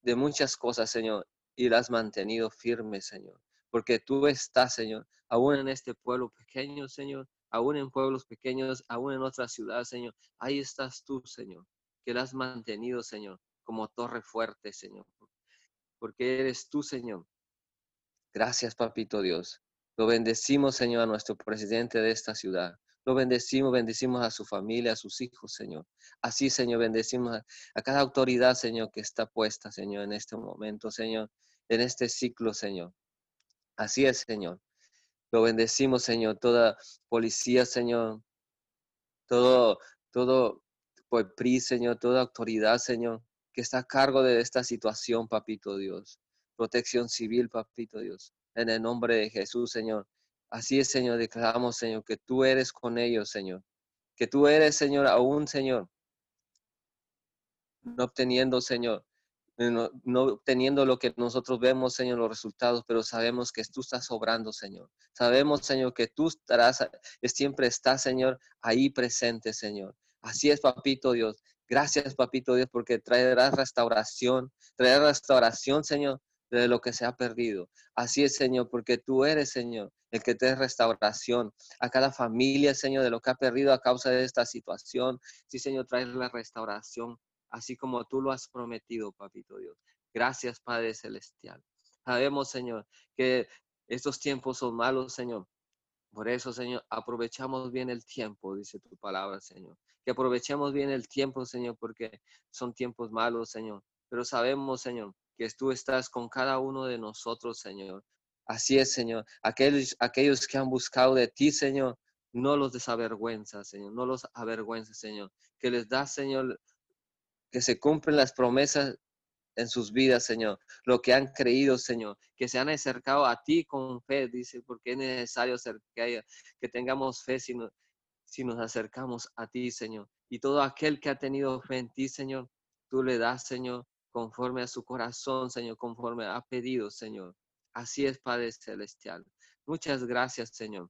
de muchas cosas, Señor, y la has mantenido firme, Señor. Porque tú estás, Señor, aún en este pueblo pequeño, Señor, aún en pueblos pequeños, aún en otra ciudad, Señor. Ahí estás tú, Señor, que la has mantenido, Señor, como torre fuerte, Señor. Porque eres tú, Señor. Gracias, Papito Dios. Lo bendecimos, Señor, a nuestro presidente de esta ciudad. Lo bendecimos, bendecimos a su familia, a sus hijos, Señor. Así, Señor, bendecimos a, cada autoridad, Señor, que está puesta, Señor, en este momento, Señor, en este ciclo, Señor. Así es, Señor. Lo bendecimos, Señor, toda policía, Señor, todo, todo, pues, PRI, Señor, toda autoridad, Señor, que está a cargo de esta situación, Papito Dios. Protección civil, Papito Dios. En el nombre de Jesús, Señor. Así es, Señor, declaramos, Señor, que tú eres con ellos, Señor. Que tú eres, Señor, aún, Señor, no obteniendo, Señor, no, obteniendo lo que nosotros vemos, Señor, los resultados, pero sabemos que tú estás obrando, Señor. Sabemos, Señor, que tú estarás, siempre estás, Señor, ahí presente, Señor. Así es, papito Dios. Gracias, papito Dios, porque traerás restauración, traerás restauración, Señor, de lo que se ha perdido. Así es, Señor, porque tú eres, Señor, el que te restauración a cada familia, Señor, de lo que ha perdido a causa de esta situación. Sí, Señor, traer la restauración, así como tú lo has prometido, Papito Dios. Gracias, Padre Celestial. Sabemos, Señor, que estos tiempos son malos, Señor. Por eso, Señor, aprovechamos bien el tiempo, dice tu palabra, Señor. Que aprovechemos bien el tiempo, Señor, porque son tiempos malos, Señor. Pero sabemos, Señor, que tú estás con cada uno de nosotros, Señor. Así es, Señor. Aquellos, aquellos que han buscado de ti, Señor, no los desavergüenza, Señor. No los avergüenza, Señor. Que les da, Señor, que se cumplen las promesas en sus vidas, Señor. Lo que han creído, Señor. Que se han acercado a ti con fe, dice, porque es necesario que, que tengamos fe si, si nos acercamos a ti, Señor. Y todo aquel que ha tenido fe en ti, Señor, tú le das, Señor, conforme a su corazón, Señor, conforme ha pedido, Señor. Así es, Padre Celestial. Muchas gracias, Señor,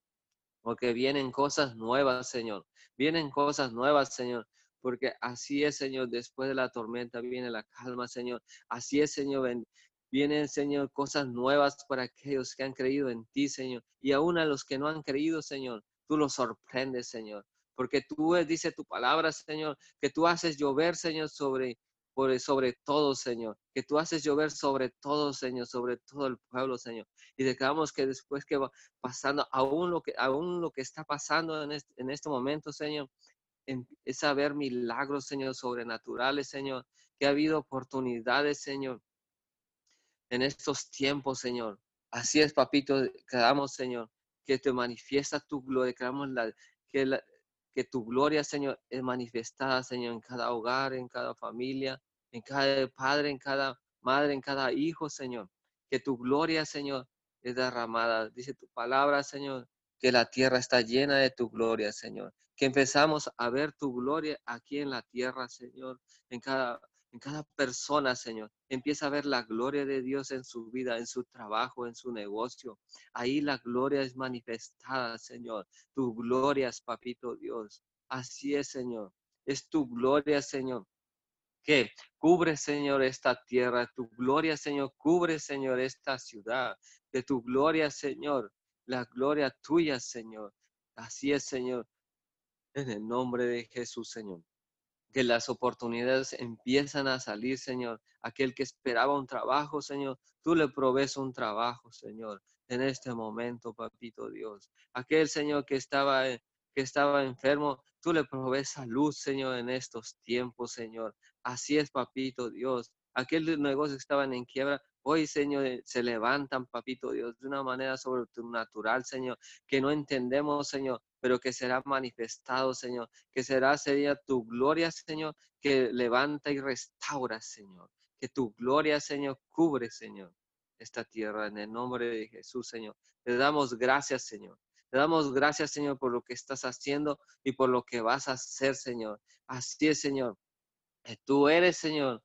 porque vienen cosas nuevas, Señor. Vienen cosas nuevas, Señor, porque así es, Señor, después de la tormenta viene la calma, Señor. Así es, Señor, Vienen, Señor, cosas nuevas para aquellos que han creído en ti, Señor. Y aún a los que no han creído, Señor, tú los sorprendes, Señor. Porque tú, dice tu palabra, Señor, que tú haces llover, Señor, sobre, sobre todo, Señor. Que tú haces llover sobre todo, Señor, sobre todo el pueblo, Señor. Y declaramos que después que va pasando, aún lo que, aún lo que está pasando en este, en este momento, Señor, empieza a haber milagros, Señor, sobrenaturales, Señor. Que ha habido oportunidades, Señor, en estos tiempos, Señor. Así es, papito, quedamos, Señor, que te manifiesta tu gloria, la, que, la, que tu gloria, Señor, es manifestada, Señor, en cada hogar, en cada familia, en cada padre, en cada madre, en cada hijo, Señor. Que tu gloria, Señor, es derramada. Dice tu palabra, Señor, que la tierra está llena de tu gloria, Señor. Que empezamos a ver tu gloria aquí en la tierra, Señor, en cada en cada persona, Señor. Empieza a ver la gloria de Dios en su vida, en su trabajo, en su negocio. Ahí la gloria es manifestada, Señor. Tu gloria es, papito Dios. Así es, Señor. Es tu gloria, Señor. Que cubre, Señor, esta tierra. Tu gloria, Señor, cubre, Señor, esta ciudad. Que tu gloria, Señor, la gloria tuya, Señor. Así es, Señor. En el nombre de Jesús, Señor que las oportunidades empiezan a salir, Señor. Aquel que esperaba un trabajo, Señor, tú le provees un trabajo, Señor, en este momento, papito Dios. Aquel, Señor, que estaba, eh, que estaba enfermo, tú le provees salud, Señor, en estos tiempos, Señor. Así es, papito Dios. Aquel negocio que estaban en quiebra, Hoy, Señor, eh, se levantan, papito Dios, de una manera sobrenatural, Señor, que no entendemos, Señor, pero que será manifestado, Señor, que será, sería tu gloria, Señor, que levanta y restaura, Señor. Que tu gloria, Señor, cubre, Señor, esta tierra en el nombre de Jesús, Señor. Te damos gracias, Señor. Te damos gracias, Señor, por lo que estás haciendo y por lo que vas a hacer, Señor. Así es, Señor. Tú eres, Señor,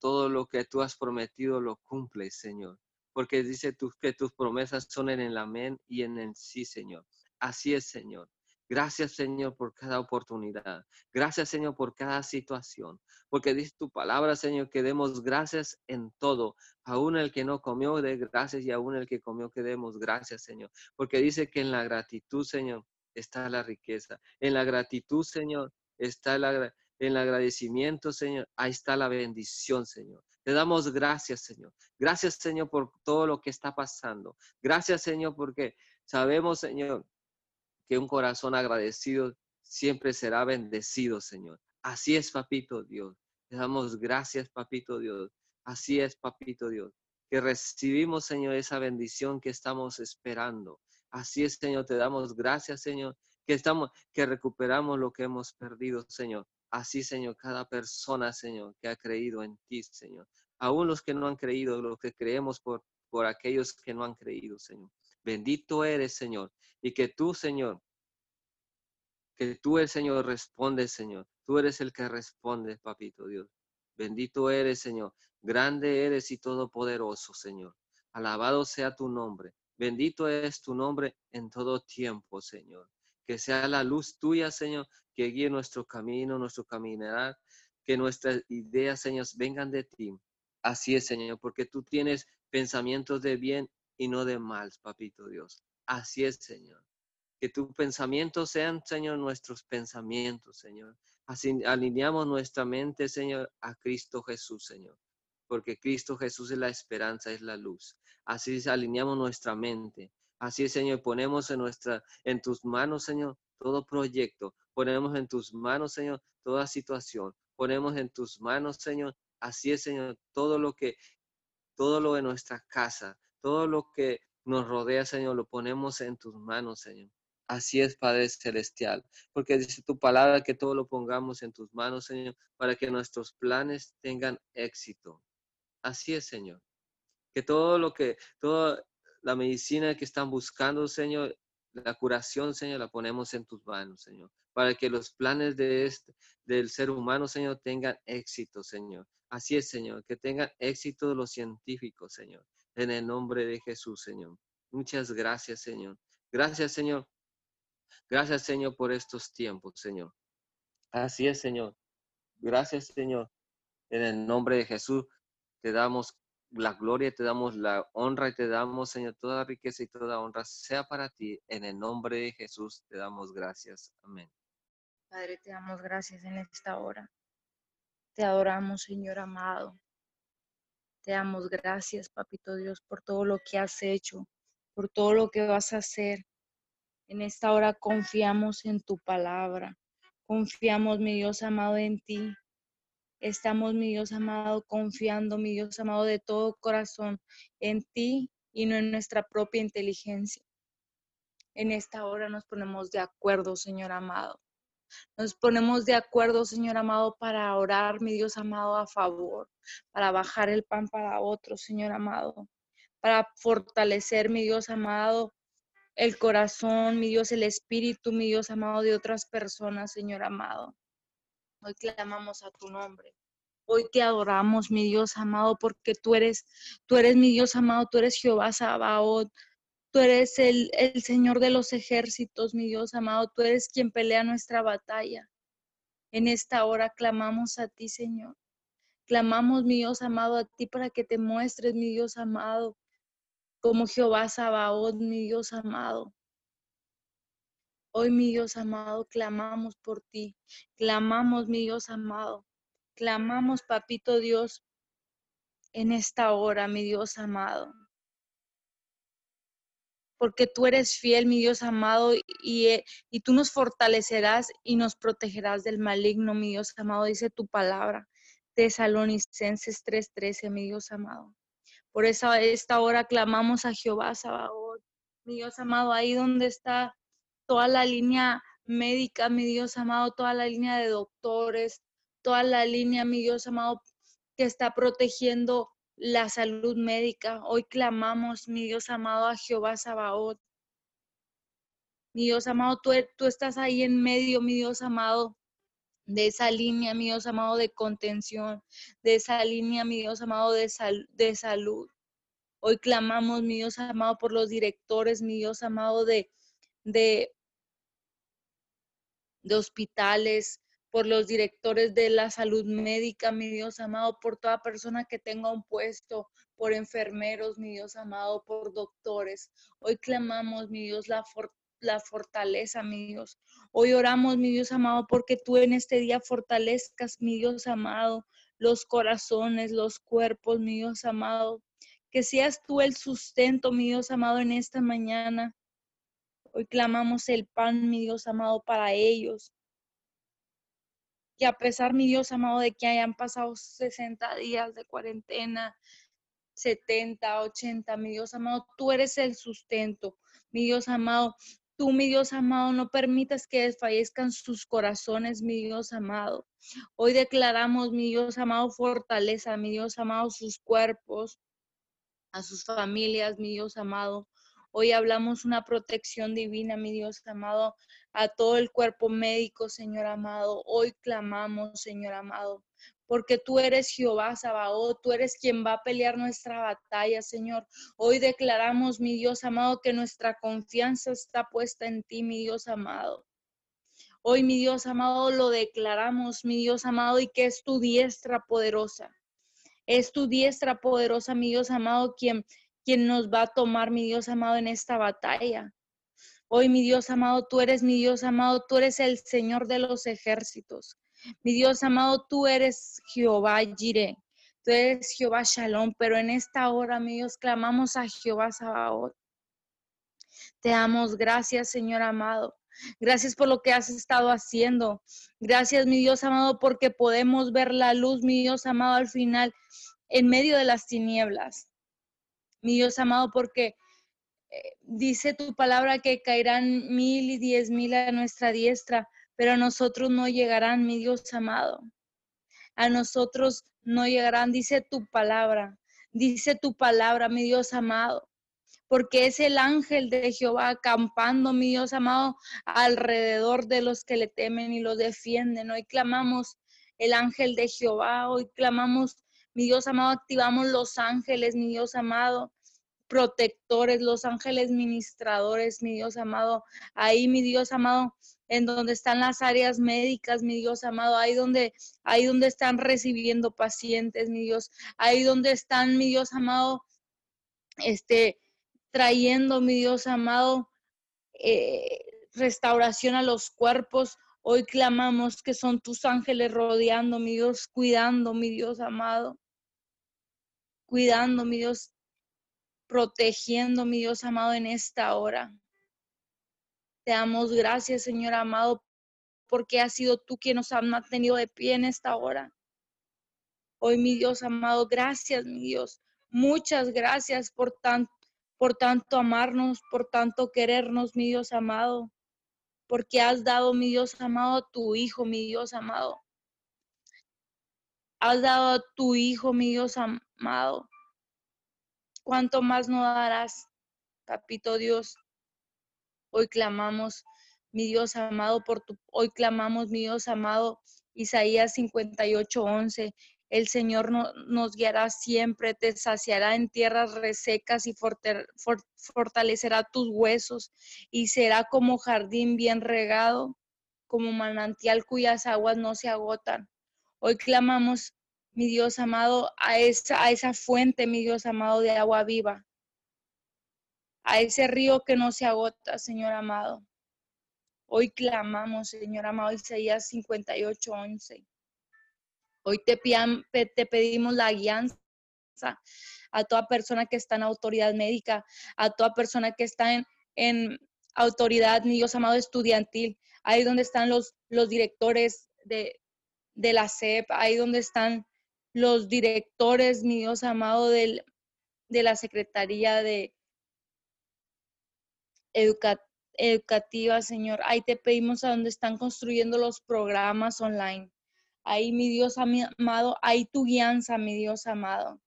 todo lo que tú has prometido lo cumples, Señor. Porque dice tú que tus promesas son en el amén y en el sí, Señor. Así es, Señor. Gracias, Señor, por cada oportunidad. Gracias, Señor, por cada situación. Porque dice tu palabra, Señor, que demos gracias en todo. Aún el que no comió, de gracias y aún el que comió, que demos gracias, Señor. Porque dice que en la gratitud, Señor, está la riqueza. En la gratitud, Señor, está la, en el agradecimiento, Señor, ahí está la bendición, Señor. Te damos gracias, Señor. Gracias, Señor, por todo lo que está pasando. Gracias, Señor, porque sabemos, Señor, que un corazón agradecido siempre será bendecido, Señor. Así es, papito Dios. Te damos gracias, papito Dios. Así es, papito Dios. Que recibimos, Señor, esa bendición que estamos esperando. Así es, Señor. Te damos gracias, Señor. Que estamos, que recuperamos lo que hemos perdido, Señor. Así, Señor, cada persona, Señor, que ha creído en ti, Señor. Aún los que no han creído, los que creemos por, por aquellos que no han creído, Señor. Bendito eres, Señor. Y que tú, Señor, que tú, el Señor, respondes, Señor. Tú eres el que responde, papito Dios. Bendito eres, Señor. Grande eres y todopoderoso, Señor. Alabado sea tu nombre. Bendito es tu nombre en todo tiempo, Señor. Que sea la luz tuya, Señor, que guíe nuestro camino, nuestro caminar, que nuestras ideas, Señor, vengan de ti. Así es, Señor, porque tú tienes pensamientos de bien y no de mal, papito Dios. Así es, Señor. Que tus pensamientos sean, Señor, nuestros pensamientos, Señor. Así alineamos nuestra mente, Señor, a Cristo Jesús, Señor. Porque Cristo Jesús es la esperanza, es la luz. Así alineamos nuestra mente. Así, Señor, ponemos en, en tus manos, Señor, todo proyecto, Ponemos en tus manos, Señor, toda situación. Ponemos en tus manos, Señor. Así es, Señor, todo lo que, todo lo de nuestra casa, todo lo que nos rodea, Señor, lo ponemos en tus manos, Señor. Así es, Padre Celestial, porque dice tu palabra que todo lo pongamos en tus manos, Señor, para que nuestros planes tengan éxito. Así es, Señor. Que todo lo que, toda la medicina que están buscando, Señor, la curación, Señor, la ponemos en tus manos, Señor para que los planes de este, del ser humano, Señor, tengan éxito, Señor. Así es, Señor, que tengan éxito los científicos, Señor, en el nombre de Jesús, Señor. Muchas gracias, Señor. Gracias, Señor. Gracias, Señor, por estos tiempos, Señor. Así es, Señor. Gracias, Señor. En el nombre de Jesús te damos la gloria, te damos la honra y te damos, Señor, toda riqueza y toda honra sea para ti. En el nombre de Jesús te damos gracias. Amén. Padre, te damos gracias en esta hora. Te adoramos, Señor amado. Te damos gracias, Papito Dios, por todo lo que has hecho, por todo lo que vas a hacer. En esta hora confiamos en tu palabra. Confiamos, mi Dios amado, en ti. Estamos, mi Dios amado, confiando, mi Dios amado, de todo corazón en ti y no en nuestra propia inteligencia. En esta hora nos ponemos de acuerdo, Señor amado. Nos ponemos de acuerdo, Señor amado, para orar, mi Dios amado, a favor, para bajar el pan para otro, Señor amado, para fortalecer, mi Dios amado, el corazón, mi Dios, el espíritu, mi Dios amado, de otras personas, Señor amado. Hoy clamamos a tu nombre. Hoy te adoramos, mi Dios amado, porque tú eres, tú eres mi Dios amado, tú eres Jehová Sabaoth. Tú eres el, el Señor de los ejércitos, mi Dios amado. Tú eres quien pelea nuestra batalla. En esta hora clamamos a ti, Señor. Clamamos, mi Dios amado, a ti para que te muestres, mi Dios amado, como Jehová Sabaoth, mi Dios amado. Hoy, mi Dios amado, clamamos por ti. Clamamos, mi Dios amado. Clamamos, papito Dios, en esta hora, mi Dios amado. Porque tú eres fiel, mi Dios amado, y, eh, y tú nos fortalecerás y nos protegerás del maligno, mi Dios amado, dice tu palabra. Tesalonicenses 3:13, mi Dios amado. Por esta hora clamamos a Jehová Sabaoth, mi Dios amado, ahí donde está toda la línea médica, mi Dios amado, toda la línea de doctores, toda la línea, mi Dios amado, que está protegiendo la salud médica. Hoy clamamos, mi Dios amado, a Jehová Sabaoth. Mi Dios amado, tú, tú estás ahí en medio, mi Dios amado, de esa línea, mi Dios amado, de contención, de esa línea, mi Dios amado, de, de salud. Hoy clamamos, mi Dios amado, por los directores, mi Dios amado, de, de, de hospitales, por los directores de la salud médica, mi Dios amado, por toda persona que tenga un puesto, por enfermeros, mi Dios amado, por doctores. Hoy clamamos, mi Dios, la, la fortaleza, mi Dios. Hoy oramos, mi Dios amado, porque tú en este día fortalezcas, mi Dios amado, los corazones, los cuerpos, mi Dios amado. Que seas tú el sustento, mi Dios amado, en esta mañana. Hoy clamamos el pan, mi Dios amado, para ellos. Que a pesar, mi Dios amado, de que hayan pasado 60 días de cuarentena, 70, 80, mi Dios amado, tú eres el sustento. Mi Dios amado, tú, mi Dios amado, no permitas que desfallezcan sus corazones, mi Dios amado. Hoy declaramos, mi Dios amado, fortaleza, mi Dios amado, sus cuerpos, a sus familias, mi Dios amado. Hoy hablamos una protección divina, mi Dios amado, a todo el cuerpo médico, Señor amado. Hoy clamamos, Señor amado, porque tú eres Jehová Sabaoth, tú eres quien va a pelear nuestra batalla, Señor. Hoy declaramos, mi Dios amado, que nuestra confianza está puesta en ti, mi Dios amado. Hoy, mi Dios amado, lo declaramos, mi Dios amado, y que es tu diestra poderosa. Es tu diestra poderosa, mi Dios amado, quien quien nos va a tomar, mi Dios amado, en esta batalla. Hoy, mi Dios amado, tú eres mi Dios amado, tú eres el Señor de los ejércitos. Mi Dios amado, tú eres Jehová Jireh, tú eres Jehová Shalom, pero en esta hora, mi Dios, clamamos a Jehová Sabaoth. Te damos gracias, Señor amado. Gracias por lo que has estado haciendo. Gracias, mi Dios amado, porque podemos ver la luz, mi Dios amado, al final, en medio de las tinieblas mi Dios amado, porque eh, dice tu palabra que caerán mil y diez mil a nuestra diestra, pero a nosotros no llegarán, mi Dios amado. A nosotros no llegarán, dice tu palabra, dice tu palabra, mi Dios amado, porque es el ángel de Jehová acampando, mi Dios amado, alrededor de los que le temen y los defienden. Hoy clamamos el ángel de Jehová, hoy clamamos mi Dios amado, activamos los ángeles, mi Dios amado, protectores, los ángeles ministradores, mi Dios amado. Ahí, mi Dios amado, en donde están las áreas médicas, mi Dios amado, ahí donde, ahí donde están recibiendo pacientes, mi Dios, ahí donde están, mi Dios amado, este, trayendo, mi Dios amado, eh, restauración a los cuerpos. Hoy clamamos que son tus ángeles rodeando, mi Dios, cuidando, mi Dios amado, cuidando, mi Dios, protegiendo, mi Dios amado, en esta hora. Te damos gracias, Señor amado, porque has sido tú quien nos ha mantenido de pie en esta hora. Hoy, mi Dios amado, gracias, mi Dios. Muchas gracias por tanto, por tanto amarnos, por tanto querernos, mi Dios amado. Porque has dado, mi Dios amado, a tu Hijo, mi Dios amado. Has dado a tu Hijo, mi Dios amado. ¿Cuánto más no darás, papito Dios? Hoy clamamos, mi Dios amado, por tu, hoy clamamos, mi Dios amado, Isaías 58, 11. El Señor no, nos guiará siempre, te saciará en tierras resecas y fortalecerá tus huesos y será como jardín bien regado, como manantial cuyas aguas no se agotan. Hoy clamamos, mi Dios amado, a esa, a esa fuente, mi Dios amado, de agua viva a ese río que no se agota, Señor amado. Hoy clamamos, Señor amado, Isaías 58, 11. Hoy te, pedimos la guianza a toda persona que está en autoridad médica, a toda persona que está en, en autoridad, mi Dios amado, estudiantil, ahí donde están los, los directores de, de la SEP, ahí donde están los directores, mi Dios amado, del, de la Secretaría de, educativa, Señor. Ahí te pedimos a donde están construyendo los programas online. Ahí, mi Dios amado, ahí tu guianza, mi Dios amado.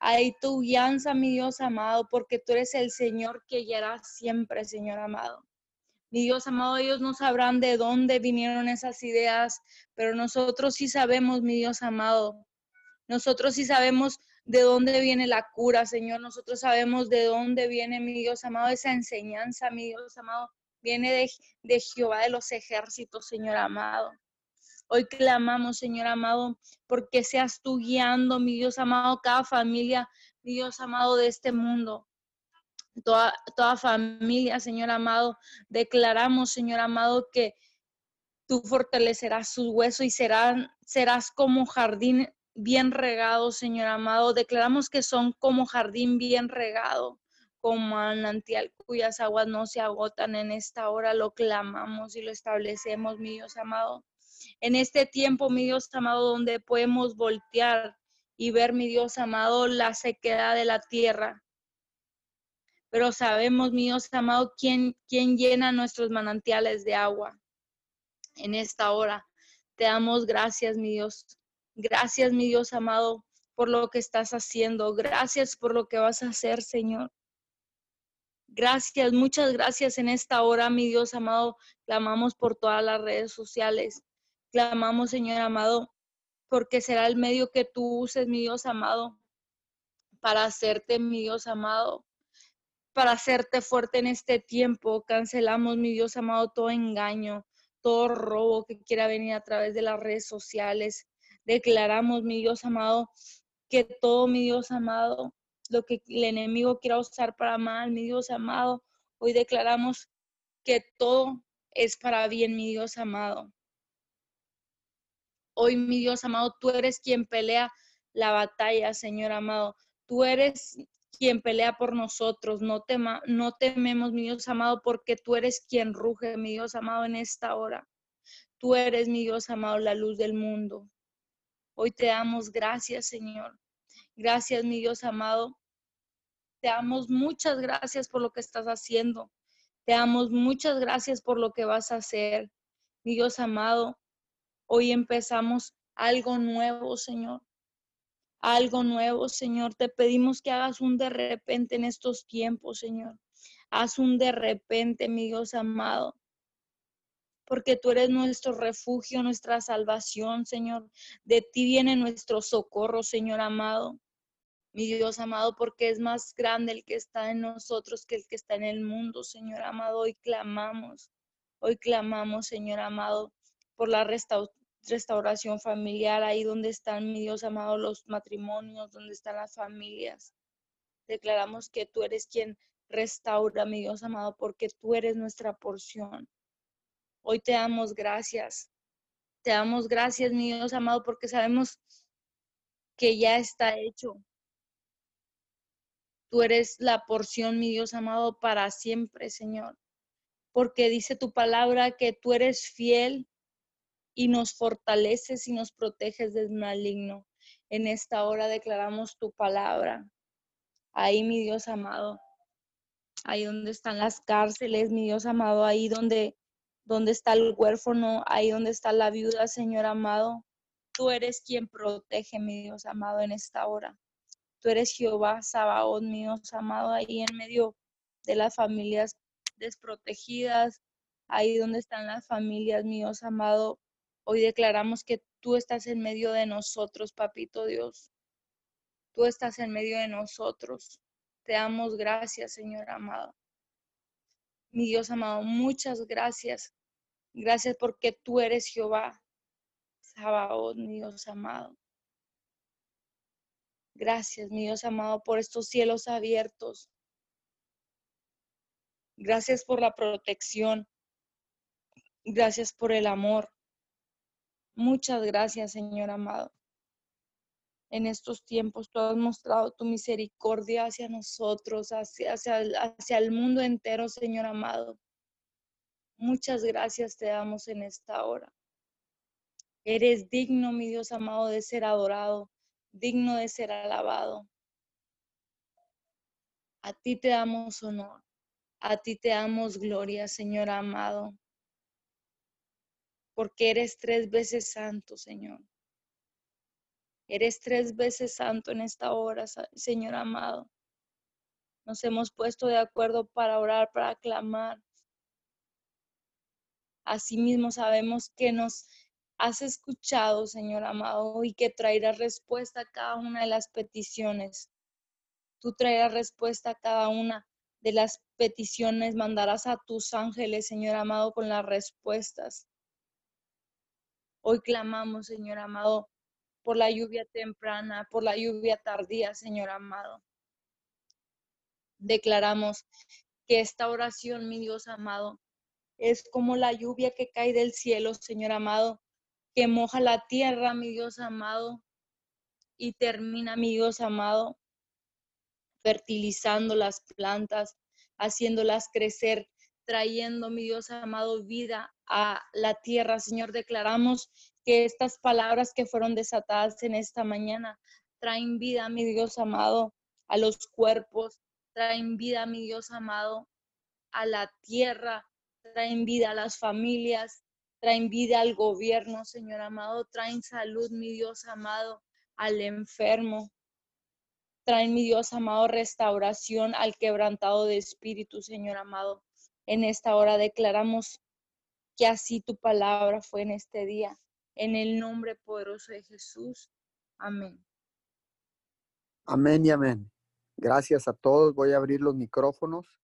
Ahí tu guianza, mi Dios amado, porque tú eres el Señor que guiará siempre, Señor amado. Mi Dios amado, ellos no sabrán de dónde vinieron esas ideas, pero nosotros sí sabemos, mi Dios amado. Nosotros sí sabemos de dónde viene la cura, Señor. Nosotros sabemos de dónde viene, mi Dios amado, esa enseñanza, mi Dios amado. Viene de, de Jehová de los ejércitos, Señor amado. Hoy clamamos, Señor amado, porque seas tú guiando, mi Dios amado, cada familia, mi Dios amado, de este mundo. Toda, toda familia, Señor amado, declaramos, Señor amado, que tú fortalecerás sus huesos y serán, serás como jardín bien regado, Señor amado. Declaramos que son como jardín bien regado, como manantial cuyas aguas no se agotan. En esta hora lo clamamos y lo establecemos, mi Dios amado. En este tiempo, mi Dios amado, donde podemos voltear y ver, mi Dios amado, la sequedad de la tierra. Pero sabemos, mi Dios amado, quién, quién llena nuestros manantiales de agua. En esta hora te damos gracias, mi Dios, Gracias, mi Dios amado, por lo que estás haciendo. Gracias por lo que vas a hacer, Señor. Gracias, muchas gracias en esta hora, mi Dios amado. Clamamos por todas las redes sociales. Clamamos, Señor amado, porque será el medio que tú uses, mi Dios amado, para hacerte, mi Dios amado, para hacerte fuerte en este tiempo. Cancelamos, mi Dios amado, todo engaño, todo robo que quiera venir a través de las redes sociales. Declaramos, mi Dios amado, que todo, mi Dios amado, lo que el enemigo quiera usar para mal, mi Dios amado, hoy declaramos que todo es para bien, mi Dios amado. Hoy, mi Dios amado, tú eres quien pelea la batalla, Señor amado. Tú eres quien pelea por nosotros. No, tema, no tememos, mi Dios amado, porque tú eres quien ruge, mi Dios amado, en esta hora. Tú eres, mi Dios amado, la luz del mundo. Hoy te damos gracias, Señor. Gracias, mi Dios amado. Te damos muchas gracias por lo que estás haciendo. Te damos muchas gracias por lo que vas a hacer. Mi Dios amado, hoy empezamos algo nuevo, Señor. Algo nuevo, Señor. Te pedimos que hagas un de repente en estos tiempos, Señor. Haz un de repente, mi Dios amado porque tú eres nuestro refugio, nuestra salvación, Señor. De ti viene nuestro socorro, Señor amado. Mi Dios amado, porque es más grande el que está en nosotros que el que está en el mundo, Señor amado. Hoy clamamos. Hoy clamamos, Señor amado, por la restauración familiar, ahí donde están, mi Dios amado, los matrimonios, donde están las familias. Declaramos que tú eres quien restaura, mi Dios amado, porque tú eres nuestra porción. Hoy te damos gracias. Te damos gracias, mi Dios amado, porque sabemos que ya está hecho. Tú eres la porción, mi Dios amado, para siempre, Señor porque dice tu palabra que tú eres fiel y nos fortaleces y nos proteges del maligno. En esta hora declaramos tu palabra. Ahí, mi Dios amado, ahí donde están las cárceles, mi Dios amado, ahí donde, donde está el huérfano, ahí donde está la viuda, Señor amado. Tú eres quien protege, mi Dios amado, en esta hora. Tú eres Jehová, Sabaoth, mi Dios amado, ahí en medio de las familias desprotegidas, ahí donde están las familias, míos amado. Hoy declaramos que tú estás en medio de nosotros, papito Dios. Tú estás en medio de nosotros. Te damos gracias, Señor amado. Mi Dios amado, muchas gracias. Gracias porque tú eres Jehová. Sabaoth, mi Dios amado. Gracias, mi Dios amado, por estos cielos abiertos. Gracias por la protección. Gracias por el amor. Muchas gracias, Señor amado. En estos tiempos tú has mostrado tu misericordia hacia nosotros, hacia, hacia, el mundo entero, Señor amado. Muchas gracias te damos en esta hora. Eres digno, mi Dios amado, de ser adorado, digno de ser alabado. A ti te damos honor. A ti te damos gloria, Señor amado, porque eres tres veces santo, Señor. Eres tres veces santo en esta hora, Señor amado. Nos hemos puesto de acuerdo para orar, para clamar. Asimismo sabemos que nos has escuchado, Señor amado, y que traerás respuesta a cada una de las peticiones. Tú traerás respuesta a cada una de las peticiones, mandarás a tus ángeles, Señor amado, con las respuestas. Hoy clamamos, Señor amado, por la lluvia temprana, por la lluvia tardía, Señor amado. Declaramos que esta oración, mi Dios amado, es como la lluvia que cae del cielo, Señor amado, que moja la tierra, mi Dios amado, y termina, mi Dios amado, fertilizando las plantas, haciéndolas crecer, trayendo, mi Dios amado, vida a la tierra. Señor, declaramos que estas palabras que fueron desatadas en esta mañana traen vida, mi Dios amado, a los cuerpos, traen vida, mi Dios amado, a la tierra, traen vida a las familias, traen vida al gobierno, Señor amado, traen salud, mi Dios amado, al enfermo, Traen, mi Dios amado, restauración al quebrantado de espíritu, Señor amado. En esta hora declaramos que así tu palabra fue en este día. En el nombre poderoso de Jesús. Amén. Amén y amén. Gracias a todos. Voy a abrir los micrófonos